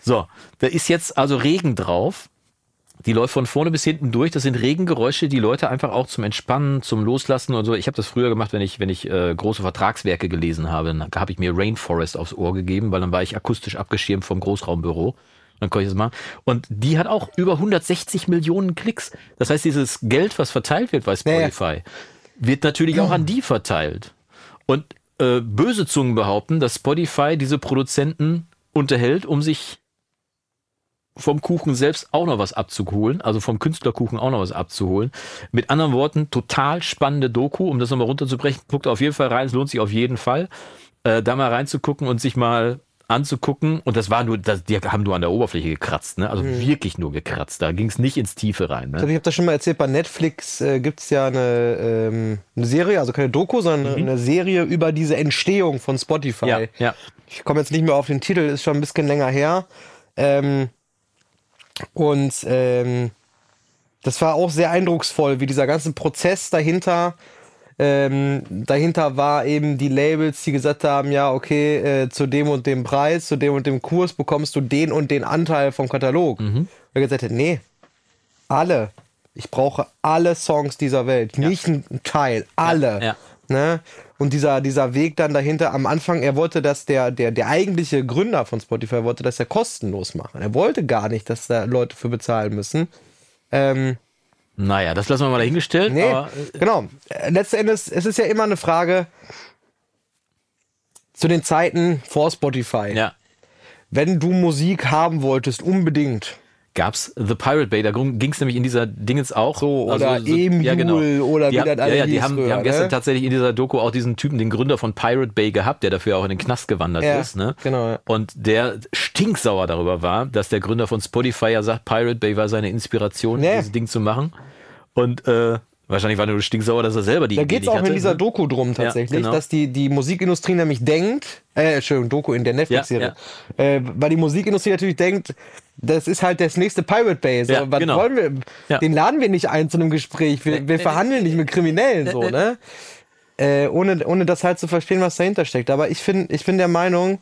So, da ist jetzt also Regen drauf. Die läuft von vorne bis hinten durch. Das sind Regengeräusche, die Leute einfach auch zum Entspannen, zum Loslassen und so. Ich habe das früher gemacht, wenn ich, wenn ich äh, große Vertragswerke gelesen habe. Dann habe ich mir Rainforest aufs Ohr gegeben, weil dann war ich akustisch abgeschirmt vom Großraumbüro. Dann konnte ich das machen. Und die hat auch über 160 Millionen Klicks. Das heißt, dieses Geld, was verteilt wird bei Spotify, wird natürlich auch an die verteilt. Und äh, böse Zungen behaupten, dass Spotify diese Produzenten unterhält, um sich vom Kuchen selbst auch noch was abzuholen, also vom Künstlerkuchen auch noch was abzuholen. Mit anderen Worten, total spannende Doku, um das nochmal runterzubrechen. Guckt auf jeden Fall rein, es lohnt sich auf jeden Fall, äh, da mal reinzugucken und sich mal anzugucken. Und das war nur, das, die haben nur an der Oberfläche gekratzt, ne? Also wirklich nur gekratzt. Da ging es nicht ins Tiefe rein. Ich Ne? ich habe das schon mal erzählt, bei Netflix äh, gibt es ja eine, ähm, eine Serie, also keine Doku, sondern eine Serie über diese Entstehung von Spotify. Mhm. Ja, ja. Ich komme jetzt nicht mehr auf den Titel, ist schon ein bisschen länger her. Ähm, und ähm, das war auch sehr eindrucksvoll, wie dieser ganze Prozess dahinter. Ähm, dahinter war eben die Labels, die gesagt haben, ja, okay, äh, zu dem und dem Preis, zu dem und dem Kurs bekommst du den und den Anteil vom Katalog. Mhm. Und er gesagt hat, nee, alle. Ich brauche alle Songs dieser Welt, nicht ein Teil, alle. ja. Ne? Und dieser, dieser Weg dann dahinter, am Anfang, er wollte, dass der, der, der eigentliche Gründer von Spotify wollte, dass er kostenlos machen. Er wollte gar nicht, dass da Leute für bezahlen müssen. Ähm, Naja, das lassen wir mal dahingestellt. nee, Aber, genau. Äh, Letzten Endes, es ist ja immer eine Frage zu den Zeiten vor Spotify. ja. Wenn du Musik haben wolltest, unbedingt. Gab's The Pirate Bay, da ging es nämlich in dieser Dingens auch. So, oder Emule oder die wie haben, das ja, alle ja, die hieß haben, die früher, haben gestern ne? tatsächlich in dieser Doku auch diesen Typen, den Gründer von Pirate Bay gehabt, der dafür auch in den Knast gewandert Ja, ist. Ne? genau, ja. Und der stinksauer darüber war, dass der Gründer von Spotify ja sagt, Pirate Bay war seine Inspiration, Nee. dieses Ding zu machen. Und äh, wahrscheinlich war nur stinksauer, dass er selber die Da geht es auch hatte, in dieser ne? Doku drum tatsächlich, genau. dass die, die Musikindustrie nämlich denkt, äh, Entschuldigung, Doku in der Netflix-Serie, äh, weil die Musikindustrie natürlich denkt, das ist halt das nächste Pirate Bay. So, Ja, was genau. wollen wir? Ja. Den laden wir nicht ein zu einem Gespräch. Wir, wir nee, verhandeln nee, nicht mit Kriminellen, so, nee. ne? Äh, ohne, ohne das halt zu verstehen, was dahinter steckt. Aber ich bin, ich bin der Meinung,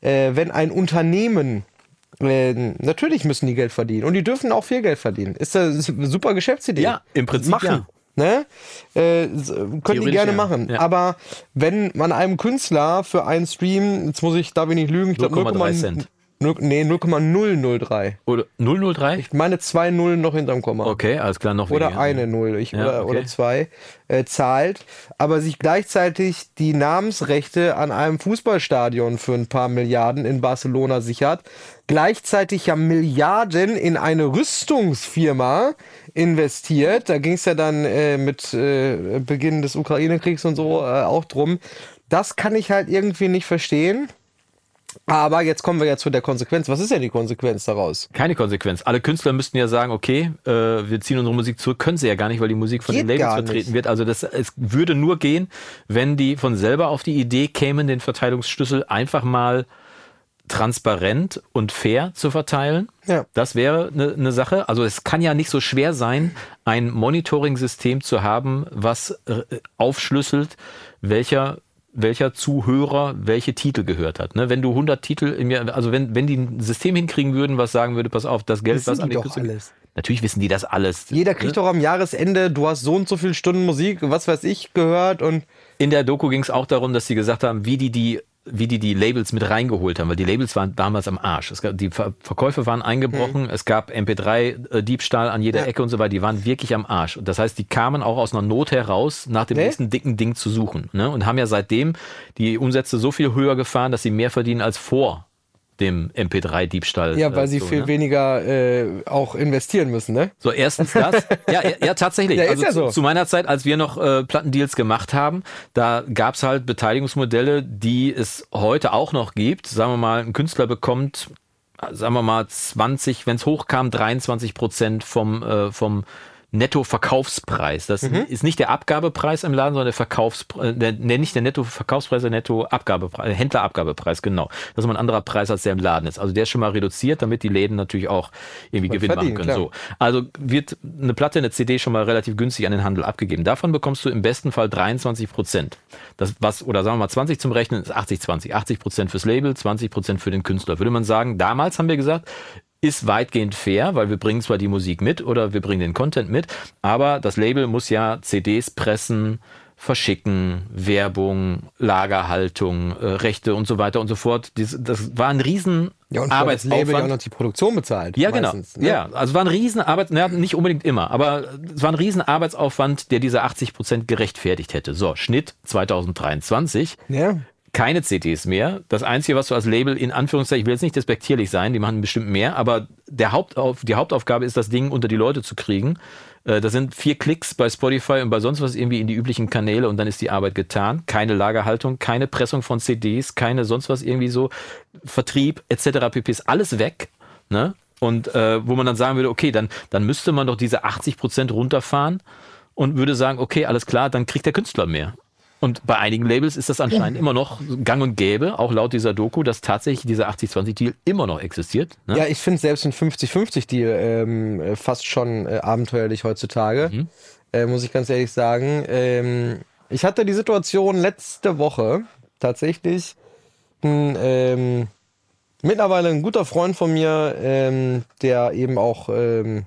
äh, wenn ein Unternehmen äh, natürlich müssen die Geld verdienen und die dürfen auch viel Geld verdienen. Ist das eine super Geschäftsidee. Ja, im Prinzip machen. Ne? Äh, können die gerne ja. machen. Ja. Aber wenn man einem Künstler für einen Stream, jetzt muss ich, darf ich nicht lügen, ich glaube 0,3 Cent. Nee, 0,003. Oder 003? Ich meine zwei Nullen noch hinterm Komma. Okay, alles klar, noch Oder weniger. eine Null ich, Ja, oder, okay. oder zwei äh, zahlt, aber sich gleichzeitig die Namensrechte an einem Fußballstadion für ein paar Milliarden in Barcelona sichert, gleichzeitig ja Milliarden in eine Rüstungsfirma investiert. Da ging es ja dann äh, mit äh, Beginn des Ukraine-Kriegs und so äh, auch drum. Das kann ich halt irgendwie nicht verstehen. Aber jetzt kommen wir ja zu der Konsequenz. Was ist denn die Konsequenz daraus? Keine Konsequenz. Alle Künstler müssten ja sagen, okay, äh, wir ziehen unsere Musik zurück. Können sie ja gar nicht, weil die Musik von Geht den Labels vertreten wird. Also das, es würde nur gehen, wenn die von selber auf die Idee kämen, den Verteilungsschlüssel einfach mal transparent und fair zu verteilen. Ja. Das wäre eine ne Sache. Also es kann ja nicht so schwer sein, ein Monitoring-System zu haben, was äh, aufschlüsselt, welcher welcher Zuhörer welche Titel gehört hat. Ne? Wenn du 100 Titel im Jahr, also wenn, wenn die ein System hinkriegen würden, was sagen würde, pass auf, das Geld, Wissen was die an den doch alles. Natürlich wissen die das alles. Jeder kriegt ne? doch am Jahresende, du hast so und so viele Stunden Musik, was weiß ich, gehört und In der Doku ging es auch darum, dass sie gesagt haben, wie die die wie die die Labels mit reingeholt haben, weil die Labels waren damals am Arsch. Es gab, die Ver Verkäufe waren eingebrochen, es gab MP3-Diebstahl an jeder Ja. Ecke und so weiter. Die waren wirklich am Arsch. Und das heißt, die kamen auch aus einer Not heraus, nach dem Nee. nächsten dicken Ding zu suchen. Ne? Und haben ja seitdem die Umsätze so viel höher gefahren, dass sie mehr verdienen als vor dem MP3-Diebstahl. Ja, weil äh, sie so, viel ne? weniger äh, auch investieren müssen, ne? So, erstens das. ja, ja, ja, tatsächlich. Ja, ist also ja zu, so. zu meiner Zeit, als wir noch äh, Plattendeals gemacht haben, da gab's halt Beteiligungsmodelle, die es heute auch noch gibt. Sagen wir mal, ein Künstler bekommt, äh, sagen wir mal, 20, wenn es hochkam, 23 Prozent vom, äh, vom Netto-Verkaufspreis. Das Mhm. ist nicht der Abgabepreis im Laden, sondern der Verkaufspreis, der, der, nicht der Netto-Verkaufspreis, der Netto-Abgabepreis, äh, Händlerabgabepreis, genau. Das ist immer ein anderer Preis, als der im Laden ist. Also der ist schon mal reduziert, damit die Läden natürlich auch irgendwie Gewinn machen können. klar. So. Also wird eine Platte, eine CD schon mal relativ günstig an den Handel abgegeben. Davon bekommst du im besten Fall 23 Prozent. Das was, oder sagen wir mal 20 zum Rechnen, ist 80-20. 80 Prozent fürs Label, 20 Prozent für den Künstler. Würde man sagen, damals haben wir gesagt, ist weitgehend fair, weil wir bringen zwar die Musik mit oder wir bringen den Content mit, aber das Label muss ja CDs pressen, verschicken, Werbung, Lagerhaltung, äh, Rechte und so weiter und so fort. Dies, das war ein riesen Ja, und das Label ja auch Arbeitsaufwand. noch die Produktion bezahlt. Ja, meistens, genau. ne? Ja, also war ein riesen Arbeits, naja, nicht unbedingt immer, aber es war ein riesen Arbeitsaufwand, der diese 80 Prozent gerechtfertigt hätte. So, Schnitt 2023. Ja. Keine CDs mehr. Das Einzige, was du als Label in Anführungszeichen, ich will jetzt nicht despektierlich sein, die machen bestimmt mehr, aber der Hauptauf, die Hauptaufgabe ist, das Ding unter die Leute zu kriegen. Äh, Das sind vier Klicks bei Spotify und bei sonst was irgendwie in die üblichen Kanäle und dann ist die Arbeit getan. Keine Lagerhaltung, keine Pressung von CDs, keine sonst was irgendwie so, Vertrieb etc. pp. ist alles weg. Ne? Und äh, wo man dann sagen würde, okay, dann, dann müsste man doch diese 80 Prozent runterfahren und würde sagen, okay, alles klar, dann kriegt der Künstler mehr. Und bei einigen Labels ist das anscheinend immer noch gang und gäbe, auch laut dieser Doku, dass tatsächlich dieser 80-20-Deal immer noch existiert. Ne? Ja, ich finde selbst ein 50-50-Deal ähm, äh, fast schon äh, abenteuerlich heutzutage, Mhm. äh, muss ich ganz ehrlich sagen. Ähm, ich hatte die Situation letzte Woche tatsächlich. Ein, ähm, mittlerweile ein guter Freund von mir, ähm, der eben auch ähm,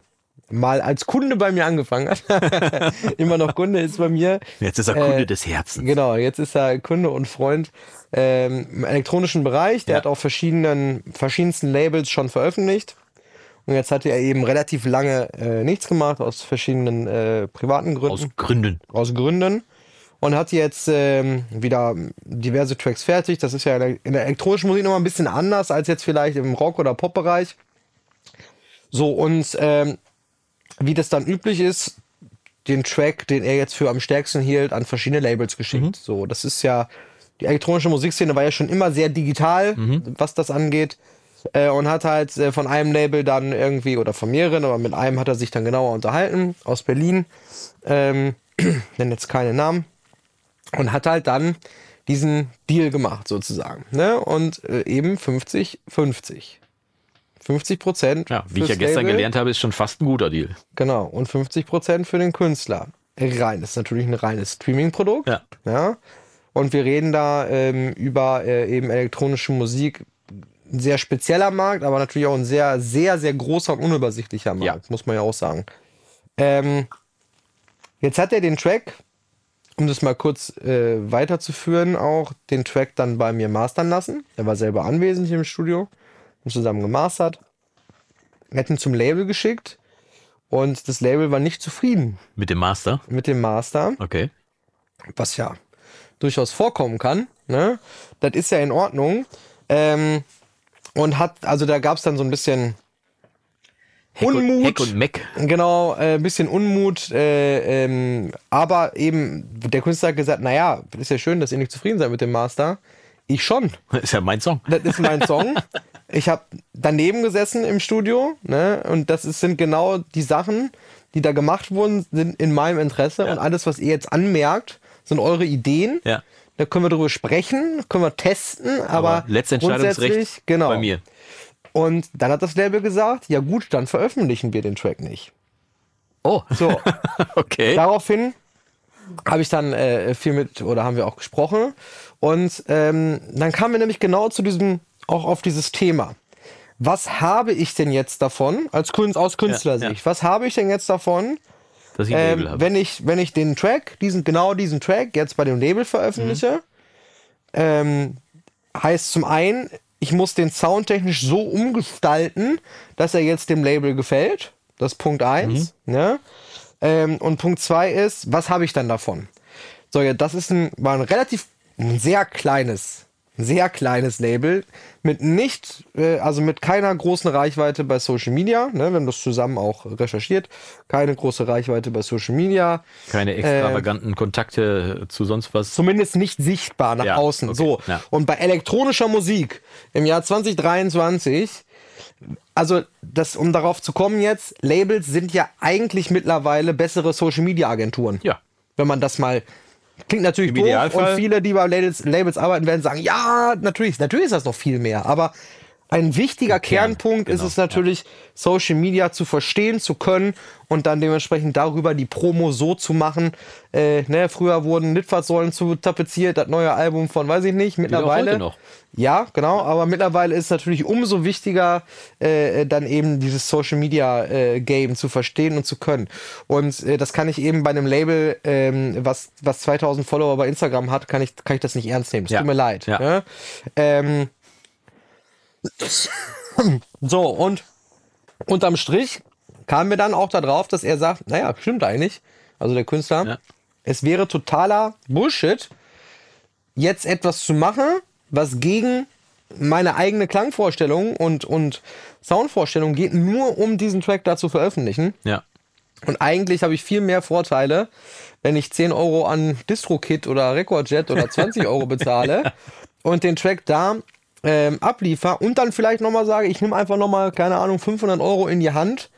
mal als Kunde bei mir angefangen hat. Immer noch Kunde ist bei mir. Jetzt ist er Kunde Äh, des Herzens. Genau, jetzt ist er Kunde und Freund ähm, im elektronischen Bereich. Der Ja. hat auf verschiedenen, verschiedensten Labels schon veröffentlicht. Und jetzt hat er eben relativ lange äh, nichts gemacht, aus verschiedenen äh, privaten Gründen, Aus Gründen. aus Gründen. Und hat jetzt ähm, wieder diverse Tracks fertig. Das ist ja in der, in der elektronischen Musik nochmal ein bisschen anders als jetzt vielleicht im Rock- oder Pop-Bereich. So, und ähm, wie das dann üblich ist, den Track, den er jetzt für am stärksten hielt, an verschiedene Labels geschickt. So, das ist ja, die elektronische Musikszene war ja schon immer sehr digital, was das angeht. Äh, und hat halt äh, von einem Label dann irgendwie, oder von mehreren, aber mit einem hat er sich dann genauer unterhalten, aus Berlin. Ähm, nenne jetzt keine Namen. Und hat halt dann diesen Deal gemacht, sozusagen. Ne? Und äh, eben 50, 50. 50 Prozent. Ja, wie ich ja gestern gelernt habe, ist schon fast ein guter Deal. Genau, und 50% für den Künstler. Rein, das ist natürlich ein reines Streaming-Produkt. Ja. ja. Und wir reden da ähm, über äh, eben elektronische Musik. Ein sehr spezieller Markt, aber natürlich auch ein sehr, sehr, sehr großer und unübersichtlicher Markt, Ja. muss man ja auch sagen. Ähm, jetzt hat er den Track, um das mal kurz äh, weiterzuführen, auch den Track dann bei mir mastern lassen. Er war selber anwesend hier im Studio und zusammen gemastert. Hätten zum Label geschickt und das Label war nicht zufrieden Mit dem Master. mit dem Master, Okay. was ja durchaus vorkommen kann. Ne? Das ist ja in Ordnung. Ähm, und hat, also da gab es dann so ein bisschen Heck und, Unmut. Heck und Meck. Genau, äh, ein bisschen Unmut, äh, ähm, aber eben der Künstler hat gesagt, naja, ist ja schön, dass ihr nicht zufrieden seid mit dem Master. Ich schon. Ist ja mein Song. Das ist mein Song. Ich habe daneben gesessen im Studio, ne? Und das ist, sind genau die Sachen, die da gemacht wurden, sind in meinem Interesse. Und alles, was ihr jetzt anmerkt, sind eure Ideen. Ja. Da können wir drüber sprechen, können wir testen, aber, Entscheidungsrecht grundsätzlich, genau. bei mir. Und dann hat das Label gesagt, ja gut, dann veröffentlichen wir den Track nicht. Oh, So, okay. daraufhin habe ich dann äh, viel mit, oder haben wir auch gesprochen. Und ähm, dann kamen wir nämlich genau zu diesem, auch auf dieses Thema. Was habe ich denn jetzt davon, als Künstler, aus Künstlersicht, ja. was habe ich denn jetzt davon, Dass ich ähm, Label habe. wenn ich, wenn ich den Track, diesen, genau diesen Track jetzt bei dem Label veröffentliche, Mhm. ähm, heißt zum einen, ich muss den soundtechnisch so umgestalten, dass er jetzt dem Label gefällt. Das ist Punkt eins. Ne? Ähm, und Punkt zwei ist, was habe ich dann davon? So, ja, das ist ein, war ein relativ, ein sehr kleines, sehr kleines Label mit nicht, äh, also mit keiner großen Reichweite bei Social Media. Ne? Wir haben das zusammen auch recherchiert. Keine große Reichweite bei Social Media. Keine extravaganten Kontakte zu sonst was. Zumindest nicht sichtbar nach Ja, außen. okay, So. ja. Und bei elektronischer Musik im Jahr 2023, also das, um darauf zu kommen jetzt, Labels sind ja eigentlich mittlerweile bessere Social Media Agenturen. Ja. Wenn man das mal. Klingt natürlich Im doof Idealfall. und viele, die bei Labels, Labels arbeiten, werden sagen, ja, natürlich, natürlich ist das noch viel mehr, aber ein wichtiger Kern, Kernpunkt ist genau, es natürlich, Social Media zu verstehen, zu können und dann dementsprechend darüber die Promo so zu machen. Äh, ne, früher wurden Litfaßsäulen zu tapeziert, das neue Album von, weiß ich nicht, mittlerweile. noch. Ja, genau, aber mittlerweile ist es natürlich umso wichtiger, äh, dann eben dieses Social Media äh, Game zu verstehen und zu können. Und äh, das kann ich eben bei einem Label, ähm, was, was 2000 Follower bei Instagram hat, kann ich, kann ich das nicht ernst nehmen. Es Ja. tut mir leid. Ja. Ne? Ähm, so, und unterm Strich kamen wir dann auch darauf, dass er sagt, naja, stimmt eigentlich, also der Künstler, Ja. es wäre totaler Bullshit, jetzt etwas zu machen, was gegen meine eigene Klangvorstellung und, und Soundvorstellung geht, nur um diesen Track da zu veröffentlichen. Ja. Und eigentlich habe ich viel mehr Vorteile, wenn ich 10 Euro an DistroKit oder Recordjet oder 20 Euro bezahle und den Track da ähm, abliefer und dann vielleicht nochmal sage, ich nehme einfach nochmal, keine Ahnung, 500 Euro in die Hand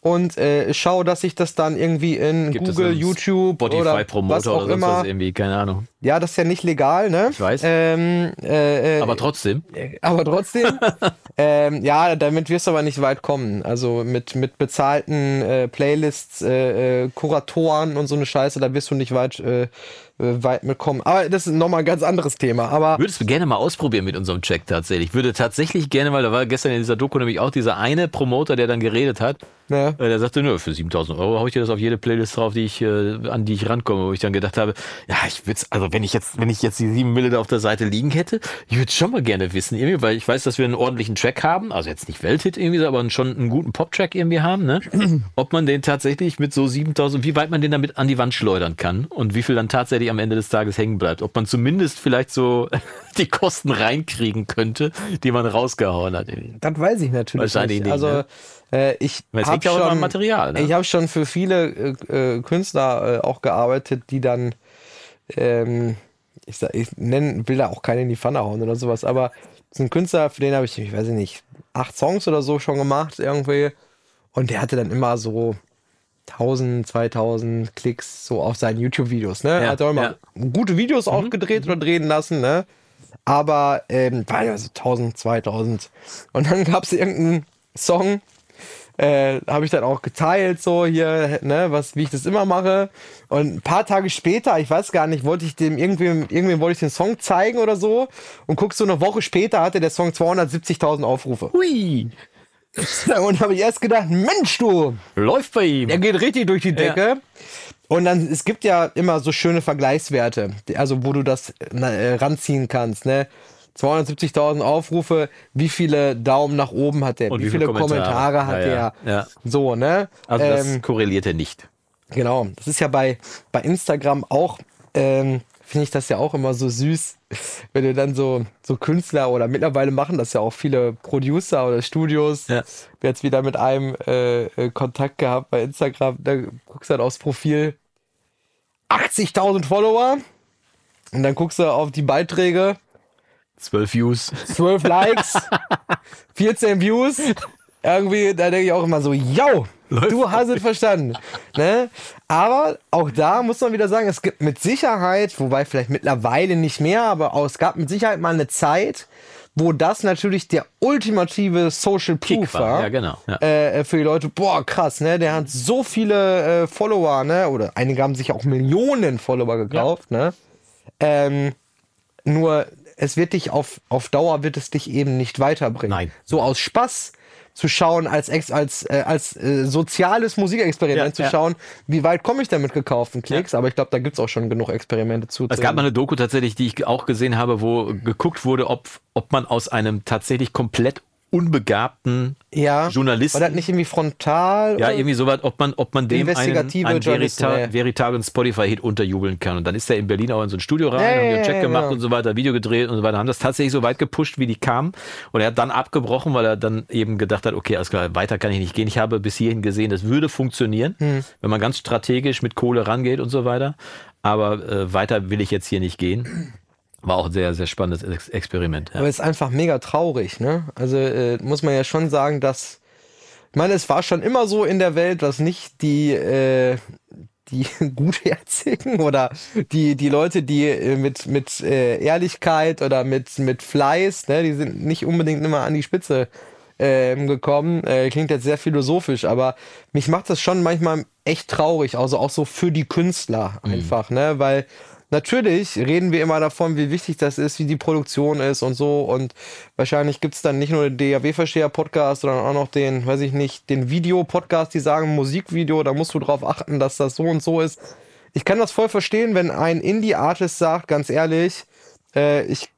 und äh, schaue, dass ich das dann irgendwie in Gibt Google, YouTube oder Spotify-Promoter was auch oder immer. was irgendwie, keine Ahnung. Ja, das ist ja nicht legal, ne? Ich weiß. Ähm, äh, äh, Aber trotzdem. aber trotzdem, ähm, ja, damit wirst du aber nicht weit kommen. Also mit, mit bezahlten äh, Playlists, äh, äh, Kuratoren und so eine Scheiße, da wirst du nicht weit, äh, äh, weit mitkommen. Aber das ist nochmal ein ganz anderes Thema. Aber Würdest du gerne mal ausprobieren mit unserem Check tatsächlich? Ich würde tatsächlich gerne, weil da war gestern in dieser Doku nämlich auch dieser eine Promoter, der dann geredet hat. ne, Äh, Der sagte, nö, für 7000 Euro hau ich dir das auf jede Playlist drauf, die ich, äh, an die ich rankomme, wo ich dann gedacht habe, ja, ich würde also wenn ich jetzt, wenn ich jetzt die 7 Mille da auf der Seite liegen hätte, ich würde schon mal gerne wissen, irgendwie, weil ich weiß, dass wir einen ordentlichen Track haben, also jetzt nicht Welthit irgendwie, aber schon einen guten Pop-Track irgendwie haben, ne? Ob man den tatsächlich mit so 7000, wie weit man den damit an die Wand schleudern kann und wie viel dann tatsächlich am Ende des Tages hängen bleibt. Ob man zumindest vielleicht so die Kosten reinkriegen könnte, die man rausgehauen hat. das weiß ich natürlich Wahrscheinlich nicht. nicht, Also ne? äh, ich habe schon, Material, ne? ich habe schon für viele äh, äh, Künstler äh, auch gearbeitet, die dann ähm, ich, sag, ich nenn, will da auch keine in die Pfanne hauen oder sowas, aber es ist ein Künstler, für den habe ich, ich weiß nicht, acht Songs oder so schon gemacht irgendwie. Und der hatte dann immer so 1000, 2000 Klicks so auf seinen YouTube-Videos, ne? Ja, hat auch immer gute Videos auch gedreht oder drehen lassen, ne? Aber ähm, war ja so 1000, 2000. Und dann gab es irgendeinen Song, äh, habe ich dann auch geteilt, so hier, ne, was, wie ich das immer mache. Und ein paar Tage später, ich weiß gar nicht, wollte ich dem irgendwem, irgendwem wollte ich den Song zeigen oder so. Und guckst so eine Woche später hatte der Song 270.000 Aufrufe. Hui, Und habe ich erst gedacht, Mensch du, läuft bei ihm. der geht richtig durch die Decke. Und dann, es gibt ja immer so schöne Vergleichswerte, also wo du das na, äh, ranziehen kannst, ne? 270.000 Aufrufe, wie viele Daumen nach oben hat der, Und wie, wie viele viele Kommentare, Kommentare hat Ja, ja, der, ja. so, ne? Also das Ähm, korreliert er nicht. Genau, das ist ja bei, bei Instagram auch, ähm, finde ich das ja auch immer so süß, wenn du dann so, so Künstler oder mittlerweile machen das ja auch viele Producer oder Studios. Ja. Hab jetzt wieder mit einem äh, äh, Kontakt gehabt bei Instagram, da guckst du dann aufs Profil 80.000 Follower und dann guckst du auf die Beiträge, Zwölf Views. 12 Likes, 14 Views. Irgendwie, da denke ich auch immer so, yo, du hast es verstanden. Ne? Aber auch da muss man wieder sagen, es gibt mit Sicherheit, wobei vielleicht mittlerweile nicht mehr, aber auch, es gab mit Sicherheit mal eine Zeit, wo das natürlich der ultimative Social Proof war, war. ja, genau, ja. Äh, für die Leute, boah, krass, ne? Der hat so viele äh, Follower, ne? Oder einige haben sich auch Millionen Follower gekauft, ne? Ähm, nur es wird dich auf, auf Dauer wird es dich eben nicht weiterbringen. Nein. So aus Spaß zu schauen, als ex, als, äh, als äh, soziales Musikexperiment Ja, zu ja. schauen, wie weit komme ich denn mit gekauften Klicks, aber ich glaube, da gibt's auch schon genug Experimente zu. Es gab mal eine Doku tatsächlich, die ich auch gesehen habe, wo geguckt wurde, ob, ob man aus einem tatsächlich komplett unbegabten ja, Journalisten- War das nicht irgendwie frontal? Ja, irgendwie so weit, ob man, ob man dem einen, Investigative einen verita veritablen Spotify-Hit unterjubeln kann. Und dann ist er in Berlin auch in so ein Studio rein, Ja, haben ja, einen Check ja, gemacht genau. und so weiter, Video gedreht und so weiter, haben das tatsächlich so weit gepusht, wie die kamen. Und er hat dann abgebrochen, weil er dann eben gedacht hat, okay, alles klar, weiter kann ich nicht gehen. Ich habe bis hierhin gesehen, das würde funktionieren, Hm. wenn man ganz strategisch mit Kohle rangeht und so weiter. Aber äh, weiter will ich jetzt hier nicht gehen. War auch ein sehr, sehr spannendes Ex Experiment. Ja. Aber es ist einfach mega traurig, ne? Also äh, muss man ja schon sagen, dass ich meine, es war schon immer so in der Welt, dass nicht die äh, die Gutherzigen oder die die Leute, die äh, mit mit äh, Ehrlichkeit oder mit mit Fleiß, ne, die sind nicht unbedingt immer an die Spitze ähm, gekommen. Äh, klingt jetzt sehr philosophisch, aber mich macht das schon manchmal echt traurig, also auch so für die Künstler einfach, ne, weil Natürlich reden wir immer davon, wie wichtig das ist, wie die Produktion ist und so. Und wahrscheinlich gibt's dann nicht nur den DAW-Versteher-Podcast, sondern auch noch den, weiß ich nicht, den Video-Podcast, die sagen Musikvideo, da musst du drauf achten, dass das so und so ist. Ich kann das voll verstehen, wenn ein Indie-Artist sagt, ganz ehrlich, äh, ich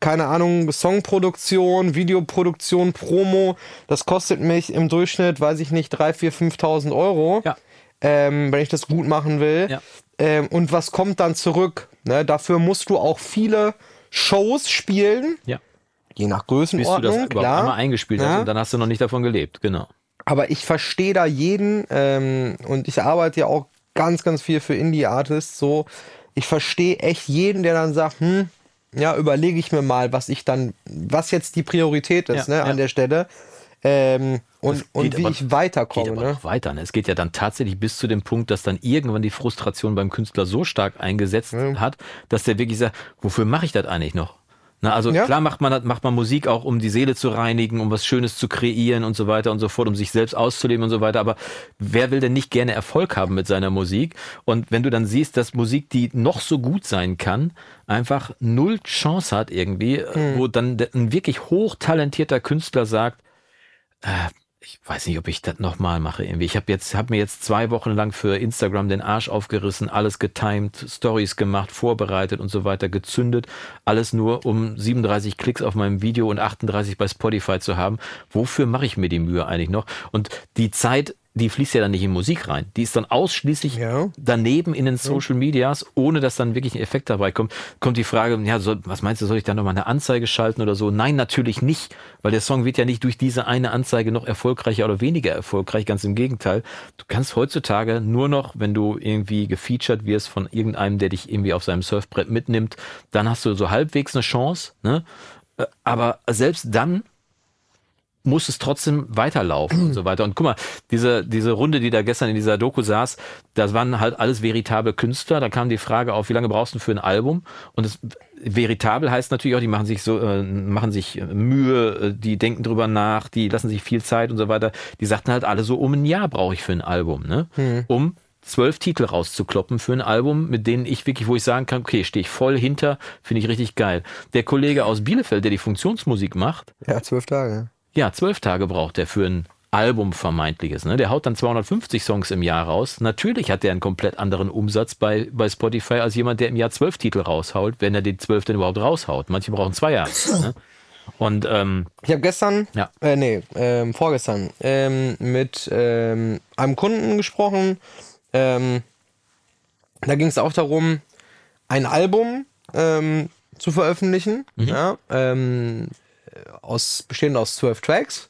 keine Ahnung, Songproduktion, Videoproduktion, Promo, das kostet mich im Durchschnitt, weiß ich nicht, 3.000, 4.000, 5.000 Euro, Ja. ähm, wenn ich das gut machen will. Ja. Ähm, und was kommt dann zurück? Ne? Dafür musst du auch viele Shows spielen, ja. je nach Bis du das Größenordnung, überhaupt klar. einmal eingespielt Ja. hast und dann hast du noch nicht davon gelebt. Genau. Aber ich verstehe da jeden ähm, und ich arbeite ja auch ganz, ganz viel für Indie-Artists. So, ich verstehe echt jeden, der dann sagt, hm, ja, überlege ich mir mal, was ich dann, was jetzt die Priorität ist, Ja, ne, ja. an der Stelle. Ähm, und, und geht wie aber- ich Geht weiterkomme. aber Ne? weiter. Ne? Es geht ja dann tatsächlich bis zu dem Punkt, dass dann irgendwann die Frustration beim Künstler so stark eingesetzt hat, dass der wirklich sagt, wofür mache ich das eigentlich noch? Na, also Ja. klar macht man macht man Musik auch, um die Seele zu reinigen, um was Schönes zu kreieren und so weiter und so fort, um sich selbst auszuleben und so weiter. Aber wer will denn nicht gerne Erfolg haben mit seiner Musik? Und wenn du dann siehst, dass Musik, die noch so gut sein kann, einfach null Chance hat irgendwie, äh, wo dann ein wirklich hochtalentierter Künstler sagt, äh, ich weiß nicht, ob ich das nochmal mache irgendwie. Ich habe jetzt, habe mir jetzt zwei Wochen lang für Instagram den Arsch aufgerissen, alles getimed, Stories gemacht, vorbereitet und so weiter, gezündet. Alles nur, um 37 Klicks auf meinem Video und 38 bei Spotify zu haben. Wofür mache ich mir die Mühe eigentlich noch? Und die Zeit, die fließt ja dann nicht in Musik rein. Die ist dann ausschließlich Ja. daneben in den Social Medias, ohne dass dann wirklich ein Effekt dabei kommt, kommt die Frage, ja, soll, was meinst du, soll ich da nochmal eine Anzeige schalten oder so? Nein, natürlich nicht, weil der Song wird ja nicht durch diese eine Anzeige noch erfolgreicher oder weniger erfolgreich, ganz im Gegenteil. Du kannst heutzutage nur noch, wenn du irgendwie gefeatured wirst von irgendeinem, der dich irgendwie auf seinem Surfbrett mitnimmt, dann hast du so halbwegs eine Chance, ne? Äh, Aber selbst dann muss es trotzdem weiterlaufen und so weiter. Und guck mal, diese, diese Runde, die da gestern in dieser Doku saß, das waren halt alles veritable Künstler. Da kam die Frage auf, wie lange brauchst du für ein Album? Und das veritabel heißt natürlich auch, die machen sich so, äh, machen sich Mühe, äh, die denken drüber nach, die lassen sich viel Zeit und so weiter. Die sagten halt alle so, um ein Jahr brauche ich für ein Album, ne? Um zwölf Titel rauszukloppen für ein Album, mit denen ich wirklich, wo ich sagen kann, okay, stehe ich voll hinter, finde ich richtig geil. Der Kollege aus Bielefeld, der die Funktionsmusik macht, Ja, zwölf Tage. Ja, zwölf Tage braucht er für ein Album vermeintliches. Ne? Der haut dann 250 Songs im Jahr raus. Natürlich hat der einen komplett anderen Umsatz bei, bei Spotify als jemand, der im Jahr zwölf Titel raushaut, wenn er die zwölf denn überhaupt raushaut. Manche brauchen zwei Jahre. ne? Und ähm, Ich habe gestern, Ja. äh, nee, ähm, vorgestern, ähm, mit ähm, einem Kunden gesprochen. Ähm, da ging es auch darum, ein Album ähm, zu veröffentlichen, ja, ähm, aus, bestehend aus zwölf Tracks.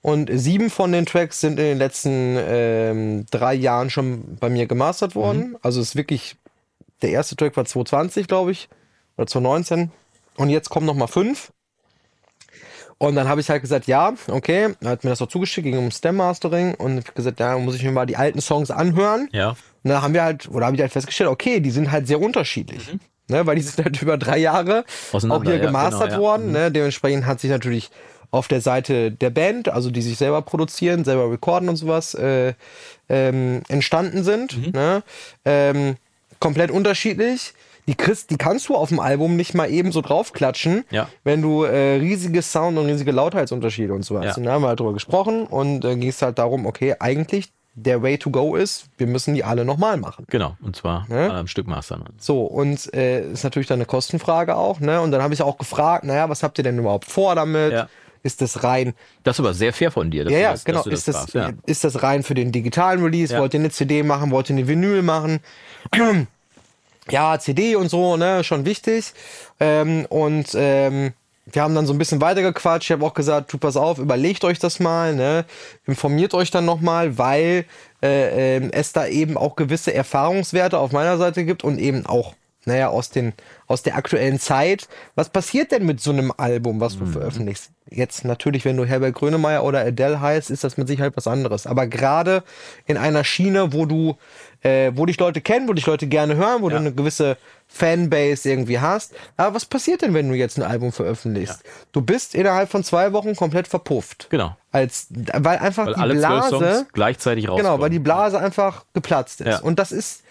Und sieben von den Tracks sind in den letzten ähm, drei Jahren schon bei mir gemastert worden. Also es ist wirklich, der erste Track war 2020, glaube ich, oder 2019. Und jetzt kommen noch mal fünf. Und dann habe ich halt gesagt, ja, okay, er hat mir das auch zugeschickt, ging um Stem Mastering und ich gesagt, ja, muss ich mir mal die alten Songs anhören. ja, Und dann haben wir halt, oder habe ich halt festgestellt, okay, die sind halt sehr unterschiedlich. Ne, weil die sind halt über drei Jahre auch hier ja, gemastert genau, ja. worden. Ne? Dementsprechend hat sich natürlich auf der Seite der Band, also die sich selber produzieren, selber recorden und sowas, äh, ähm, entstanden sind. Ne? Ähm, komplett unterschiedlich. die kriegst, die kannst du auf dem Album nicht mal eben so draufklatschen, Ja. wenn du äh, riesige Sound- und riesige Lautheitsunterschiede und so hast. Ja. Und da haben wir halt drüber gesprochen und dann ging es halt darum, okay, eigentlich der Way to go ist, wir müssen die alle nochmal machen. Genau, und zwar Ja? alle am Stück mastern. So, und äh, ist natürlich dann eine Kostenfrage auch, ne? Und dann habe ich auch gefragt, naja, was habt ihr denn überhaupt vor damit? Ja. Ist das rein Das ist aber sehr fair von dir. dass ja, ja, das, genau. dass du ist, das, fragst, ja. ist das rein für den digitalen Release? Ja. Wollt ihr eine CD machen? Wollt ihr eine Vinyl machen? ja, CD und so, ne, schon wichtig. Ähm, und ähm, wir haben dann so ein bisschen weitergequatscht. Ich habe auch gesagt, du pass auf, überlegt euch das mal, ne? informiert euch dann nochmal, weil äh, ähm, es da eben auch gewisse Erfahrungswerte auf meiner Seite gibt und eben auch, naja, aus, den, aus der aktuellen Zeit. Was passiert denn mit so einem Album, was du veröffentlichst? Jetzt natürlich, wenn du Herbert Grönemeyer oder Adele heißt, ist das mit Sicherheit was anderes. Aber gerade in einer Schiene, wo du, äh, wo dich Leute kennen, wo dich Leute gerne hören, wo du Ja. eine gewisse Fanbase irgendwie hast. Aber was passiert denn, wenn du jetzt ein Album veröffentlichst? Du bist innerhalb von zwei Wochen komplett verpufft. Genau. Als, weil einfach Weil die Blase, gleichzeitig rauskommen. genau, weil die Blase einfach geplatzt ist. Ja. Und das ist,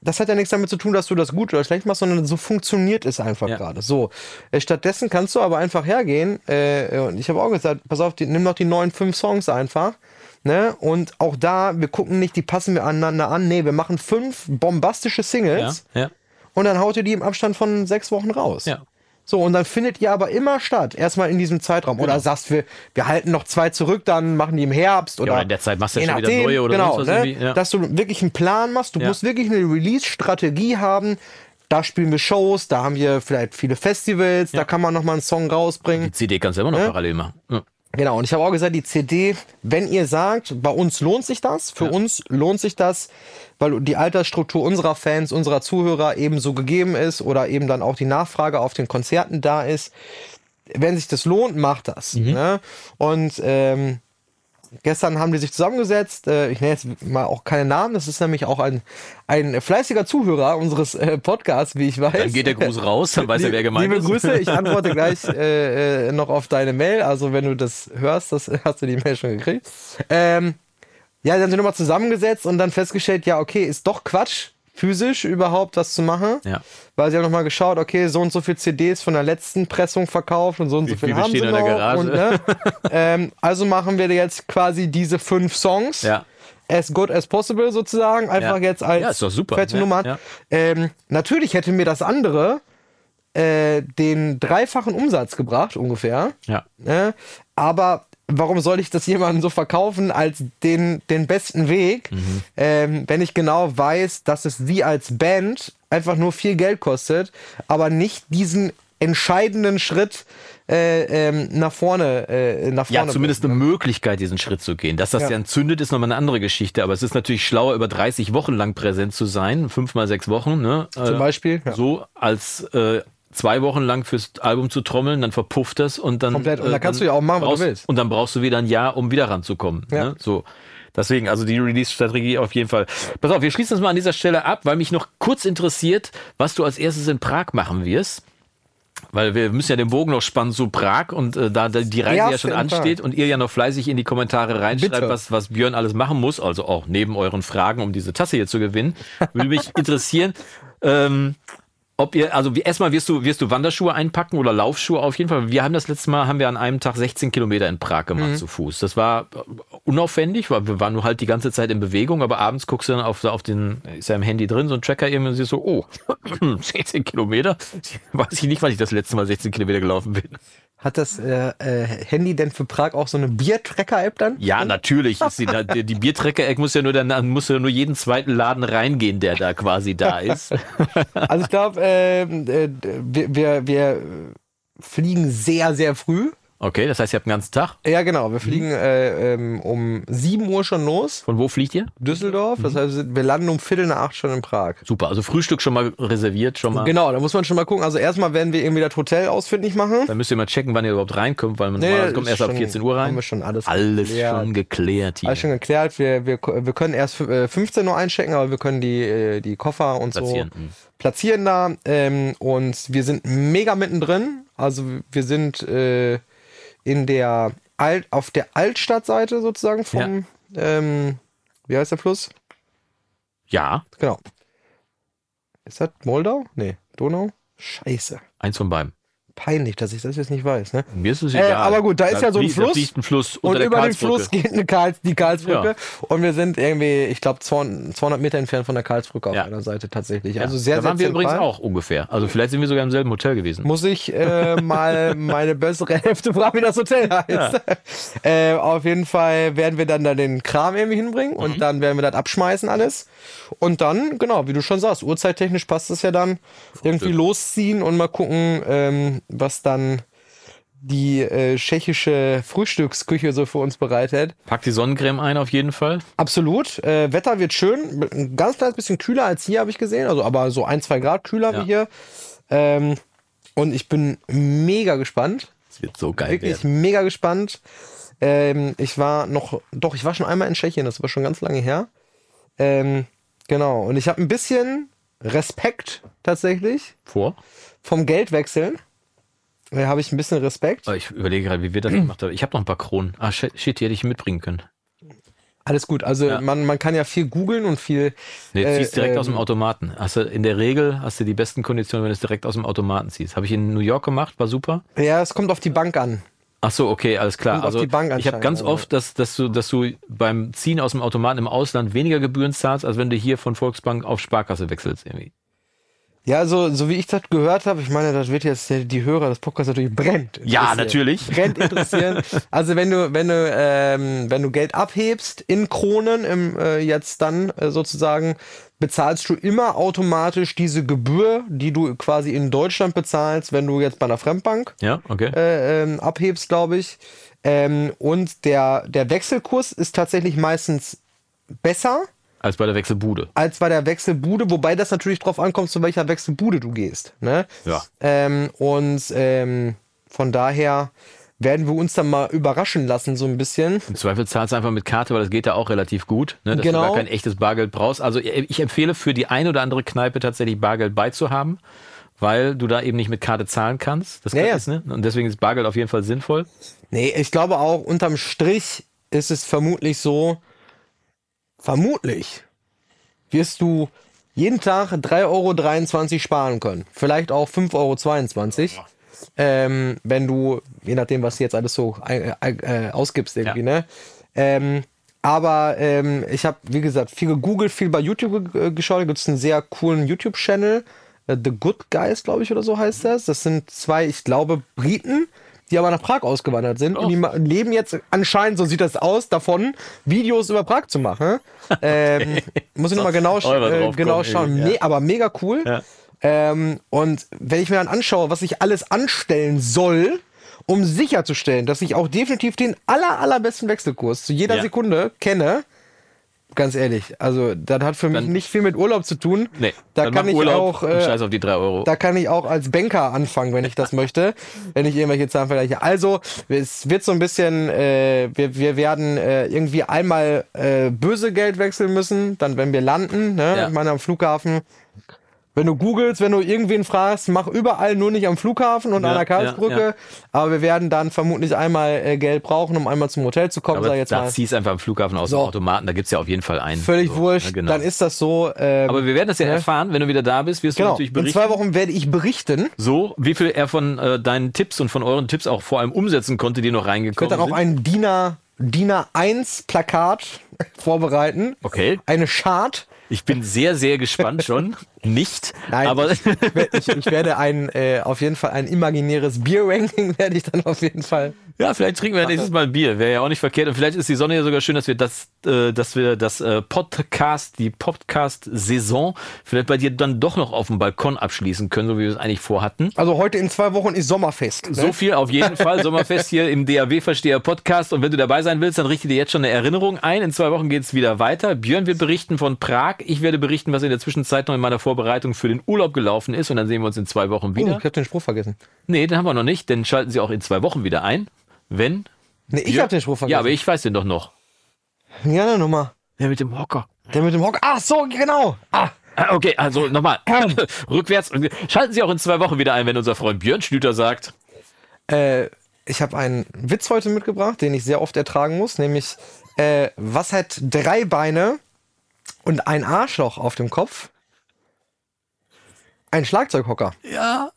das hat ja nichts damit zu tun, dass du das gut oder schlecht machst, sondern so funktioniert es einfach Ja. gerade. So. Äh, stattdessen kannst du aber einfach hergehen, äh, und ich habe auch gesagt, pass auf, die, nimm doch die neuen fünf Songs einfach. Ne? Und auch da, wir gucken nicht, die passen wir aneinander an. Nee, wir machen fünf bombastische ja, Singles ja. Und dann haut ihr die im Abstand von sechs Wochen raus. Ja. So, und dann findet ihr aber immer statt, erstmal in diesem Zeitraum. Oder sagst wir, wir halten noch zwei zurück, dann machen die im Herbst oder. oder in der Zeit machst du ja schon wieder neue oder genau, was ne? ja. Dass du wirklich einen Plan machst, du Ja. musst wirklich eine Release-Strategie haben. Da spielen wir Shows, da haben wir vielleicht viele Festivals, da kann man nochmal einen Song rausbringen. Die CD kannst du immer noch Ne? parallel machen. Ja. Genau, und ich habe auch gesagt, die CD, wenn ihr sagt, bei uns lohnt sich das, für uns lohnt sich das, weil die Altersstruktur unserer Fans, unserer Zuhörer eben so gegeben ist oder eben dann auch die Nachfrage auf den Konzerten da ist. Wenn sich das lohnt, macht das. Ne? Und ähm, gestern haben die sich zusammengesetzt. Äh, ich nenne jetzt mal auch keine Namen. Das ist nämlich auch ein, ein fleißiger Zuhörer unseres äh, Podcasts, wie ich weiß. Dann geht der Gruß raus, dann weiß er, wer gemeint Liebe ist. Grüße, ich antworte gleich äh, äh, noch auf deine Mail. Also wenn du das hörst, das hast du die Mail schon gekriegt. Ähm, ja, dann sind wir nochmal zusammengesetzt und dann festgestellt, ja, okay, ist doch Quatsch, physisch überhaupt was zu machen. Ja. Weil sie haben nochmal geschaut, okay, so und so viel CDs von der letzten Pressung verkauft und so und so Wie viel viele haben sie noch. in der Garage? Und, ne, ähm, also machen wir jetzt quasi diese fünf Songs. Ja. As good as possible sozusagen, einfach Ja. jetzt als Ja, ist doch super. fette Ja, Nummer. Ähm, natürlich hätte mir das andere äh, den dreifachen Umsatz gebracht, ungefähr. Ja. Ne? Aber warum soll ich das jemandem so verkaufen als den, den besten Weg, Mhm. ähm, wenn ich genau weiß, dass es sie als Band einfach nur viel Geld kostet, aber nicht diesen entscheidenden Schritt äh, ähm, nach vorne äh, nach vorne Ja, zumindest eine Möglichkeit, diesen Schritt zu gehen. Dass das Ja. dann zündet, ist nochmal eine andere Geschichte. Aber es ist natürlich schlauer, über 30 Wochen lang präsent zu sein. Fünf mal sechs Wochen, ne? Zum Äh, Beispiel, ja. So, als äh, zwei Wochen lang fürs Album zu trommeln, dann verpufft das und dann. Komplett. Und äh, dann kannst du ja auch machen, was du brauchst- willst. Und dann brauchst du wieder ein Jahr, um wieder ranzukommen. Ja. Ne? So. Deswegen, also die Release-Strategie auf jeden Fall. Pass auf, wir schließen das mal an dieser Stelle ab, weil mich noch kurz interessiert, was du als erstes in Prag machen wirst. Weil wir müssen ja den Bogen noch spannen zu Prag und äh, da da die Reise ja schon ansteht und ihr ja noch fleißig in die Kommentare reinschreibt, Bitte. was, was Björn alles machen muss, also auch neben euren Fragen, um diese Tasse hier zu gewinnen, würde mich interessieren, ähm, ob ihr, also erstmal wirst du, wirst du Wanderschuhe einpacken oder Laufschuhe auf jeden Fall. Wir haben das letzte Mal, haben wir an einem Tag 16 Kilometer in Prag gemacht Mhm. zu Fuß. Das war äh, unaufwendig, weil wir waren nur halt die ganze Zeit in Bewegung, aber abends guckst du dann auf, auf den, ist ja im Handy drin, so ein Tracker irgendwie und siehst so, oh, 16 Kilometer. Weiß ich nicht, wann ich das letzte Mal 16 Kilometer gelaufen bin. Hat das äh, äh, Handy denn für Prag auch so eine Biertracker-App dann? Ja, natürlich. Die, die, Biertrecker-Eck muss ja nur dann, muss ja nur jeden zweiten Laden reingehen, der da quasi da ist. Also ich glaube, ähm, äh, wir, wir, wir fliegen sehr, sehr früh. Okay, das heißt, ihr habt einen ganzen Tag. Ja, genau. Wir fliegen äh, ähm, um 7 Uhr schon los. Von wo fliegt ihr? Düsseldorf. Das heißt, wir landen um Viertel nach acht schon in Prag. Super, also Frühstück schon mal reserviert, schon mal. Genau, da muss man schon mal gucken. Also erstmal werden wir irgendwie das Hotel ausfindig machen. Dann müsst ihr mal checken, wann ihr überhaupt reinkommt, weil man Nee, normalerweise kommt erst ab schon- 14 Uhr rein. haben wir schon alles alles geklärt. schon geklärt hier. Alles schon geklärt. Wir, wir, wir können erst äh, 15 Uhr einchecken, aber wir können die, äh, die Koffer und Platzieren. so Mhm. platzieren da. Ähm, und wir sind mega mittendrin. Also wir sind äh, in der Alt, auf der Altstadtseite sozusagen vom, ähm, wie heißt der Fluss? Ja, Genau. Ist das Moldau? Nee. Donau? Scheiße. Eins von beiden. Peinlich, dass ich das jetzt nicht weiß. Ne? Mir ist es Äh, egal. aber gut, da ist ja so ein da Fluss. ein Fluss Und über den. Fluss geht eine Karls, die Karlsbrücke. Ja. Und wir sind irgendwie, ich glaube, 200 Meter entfernt von der Karlsbrücke auf Ja. einer Seite tatsächlich. Ja. Also sehr, da sehr waren wir zentral. übrigens auch ungefähr. Also vielleicht sind wir sogar im selben Hotel gewesen. Muss ich äh, mal meine bessere Hälfte fragen, wie das Hotel heißt. Äh, auf jeden Fall werden wir dann da den Kram irgendwie hinbringen Mhm. und dann werden wir das abschmeißen alles. Und dann, genau, wie du schon sagst, uhrzeittechnisch passt es ja dann, irgendwie losziehen und mal gucken, ähm, was dann die äh, tschechische Frühstücksküche so für uns bereitet. Pack die Sonnencreme ein auf jeden Fall. Absolut. Äh, Wetter wird schön. Ein ganz kleines bisschen kühler als hier, habe ich gesehen. Also aber so ein, zwei Grad kühler Ja. wie hier. Ähm, und ich bin mega gespannt. Es wird so geil Wirklich werden. mega gespannt. Ähm, ich war noch, doch, ich war schon einmal in Tschechien, das war schon ganz lange her. Ähm, genau. Und ich habe ein bisschen Respekt tatsächlich Vor? vom Geldwechseln. Da habe ich ein bisschen Respekt. Ich überlege gerade, wie wir das gemacht haben. Ich habe noch ein paar Kronen. Ah, shit, die hätte ich mitbringen können. Alles gut. Also Ja. man, man kann ja viel googeln und viel. Nee, äh, ziehst direkt ähm, aus dem Automaten. Hast du, in der Regel hast du die besten Konditionen, wenn du es direkt aus dem Automaten ziehst. Habe ich in New York gemacht, war super. Ja, es kommt auf die Bank an. Ach so, okay, alles klar. Kommt Also ich habe ganz also. oft, dass, dass, du, dass du beim Ziehen aus dem Automaten im Ausland weniger Gebühren zahlst, als wenn du hier von Volksbank auf Sparkasse wechselst. Irgendwie. Ja, so, so wie ich das gehört habe, ich meine, das wird jetzt die, Hörer des Podcasts natürlich brennt. Ja, natürlich. Brennt interessieren. also wenn du, wenn du, ähm, wenn du Geld abhebst in Kronen, im, äh, jetzt dann äh, sozusagen, bezahlst du immer automatisch diese Gebühr, die du quasi in Deutschland bezahlst, wenn du jetzt bei einer Fremdbank Ja, okay. äh, ähm, abhebst, glaube ich. Ähm, und der, der Wechselkurs ist tatsächlich meistens besser als bei der Wechselbude. als bei der Wechselbude, wobei das natürlich drauf ankommt, zu welcher Wechselbude du gehst. Ne? Ja. Ähm, und ähm, von daher werden wir uns dann mal überraschen lassen, so ein bisschen. Im Zweifel zahlst du einfach mit Karte, weil das geht da auch relativ gut, ne, dass Genau. du gar kein echtes Bargeld brauchst. Also ich empfehle für die eine oder andere Kneipe tatsächlich Bargeld beizuhaben, weil du da eben nicht mit Karte zahlen kannst. Das Ja, ja. ist, ne? Und deswegen ist Bargeld auf jeden Fall sinnvoll. Nee, ich glaube auch, unterm Strich ist es vermutlich so, vermutlich wirst du jeden Tag 3,23 Euro sparen können. Vielleicht auch 5,22 Euro. Ähm, wenn du, je nachdem, was du jetzt alles so äh, äh, ausgibst irgendwie, Ja. ne? Ähm, aber ähm, ich habe, wie gesagt, viel gegoogelt, viel bei YouTube ge- geschaut. Da gibt es einen sehr coolen YouTube-Channel. Äh, The Good Guys, glaube ich, oder so heißt das. Das sind zwei, ich glaube, Briten, die aber nach Prag ausgewandert sind. Und die ma- leben jetzt anscheinend, so sieht das aus, davon, Videos über Prag zu machen. Ähm, muss ich nochmal genau, äh, genau kommen, schauen. ja. Nee, aber mega cool. Ja. Ähm, und wenn ich mir dann anschaue, was ich alles anstellen soll, um sicherzustellen, dass ich auch definitiv den aller, allerbesten Wechselkurs zu jeder Ja. Sekunde kenne, ganz ehrlich, also das hat für mich Dann- nicht viel mit Urlaub zu tun. Nee, da kann ich Urlaub auch, äh, scheiß auf die drei Euro. da kann ich auch als Banker anfangen, wenn ich das möchte, wenn ich irgendwelche Zahlen vergleiche. Also, es wird so ein bisschen, äh, wir, wir werden äh, irgendwie einmal äh, böse Geld wechseln müssen, dann wenn wir landen, ne? Ja. ich meine am Flughafen. Wenn du googelst, wenn du irgendwen fragst, mach überall nur nicht am Flughafen und Ja, an der Karlsbrücke. ja, ja. Aber wir werden dann vermutlich einmal äh, Geld brauchen, um einmal zum Hotel zu kommen, sag aber ich jetzt da mal. ziehst einfach am Flughafen aus So. dem Automaten, da gibt's ja auf jeden Fall einen. Völlig so, wurscht, ja, genau. dann ist das so. Ähm, aber wir werden das ja ne? erfahren, wenn du wieder da bist, wirst du genau, natürlich in berichten. zwei Wochen werde ich berichten. So, wie viel er von äh, deinen Tipps und von euren Tipps auch vor allem umsetzen konnte, die noch Ich reingekommen werde dann auch sind. ein DIN A- DIN A1 Plakat vorbereiten. Okay. Eine Chart. Ich bin sehr, sehr gespannt schon. Nicht, Nein, aber ich, ich, ich werde ein, äh, auf jeden Fall ein imaginäres Bier-Ranking werde ich dann auf jeden Fall. Ja, vielleicht trinken wir nächstes Mal ein Bier. Wäre ja auch nicht verkehrt. Und vielleicht ist die Sonne ja sogar schön, dass wir das, äh, dass wir das äh, Podcast, die Podcast-Saison vielleicht bei dir dann doch noch auf dem Balkon abschließen können, so wie wir es eigentlich vorhatten. Also heute in zwei Wochen ist Sommerfest. Ne? So viel auf jeden Fall. Sommerfest hier im DAW-Versteher Podcast. Und wenn du dabei sein willst, dann richte dir jetzt schon eine Erinnerung ein. In zwei Wochen geht's wieder weiter. Björn wird berichten von Prag. Ich werde berichten, was in der Zwischenzeit noch in meiner Vorbereitung für den Urlaub gelaufen ist. Und dann sehen wir uns in zwei Wochen Oh, wieder. ich habe den Spruch vergessen. Nee, den haben wir noch nicht. Denn schalten Sie auch in zwei Wochen wieder ein. Wenn. Nee, ich habe den Spruch vergessen. Ja, aber ich weiß den doch noch. Ja, eine Nummer. Der mit dem Hocker. Der mit dem Hock. Ach so, genau. Ah, Ah, Okay, also nochmal. Rückwärts. Schalten Sie auch in zwei Wochen wieder ein, wenn unser Freund Björn Schlüter sagt. äh, ich habe einen Witz heute mitgebracht, den ich sehr oft ertragen muss, nämlich äh, was hat drei Beine und ein Arschloch auf dem Kopf? Ein Schlagzeughocker. Ja.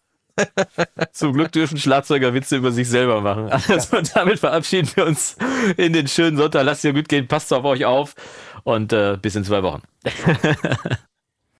Zum Glück dürfen Schlagzeuger Witze über sich selber machen. Also damit verabschieden wir uns in den schönen Sonntag. Lasst ihr gut gehen, passt auf euch auf und äh, bis in zwei Wochen.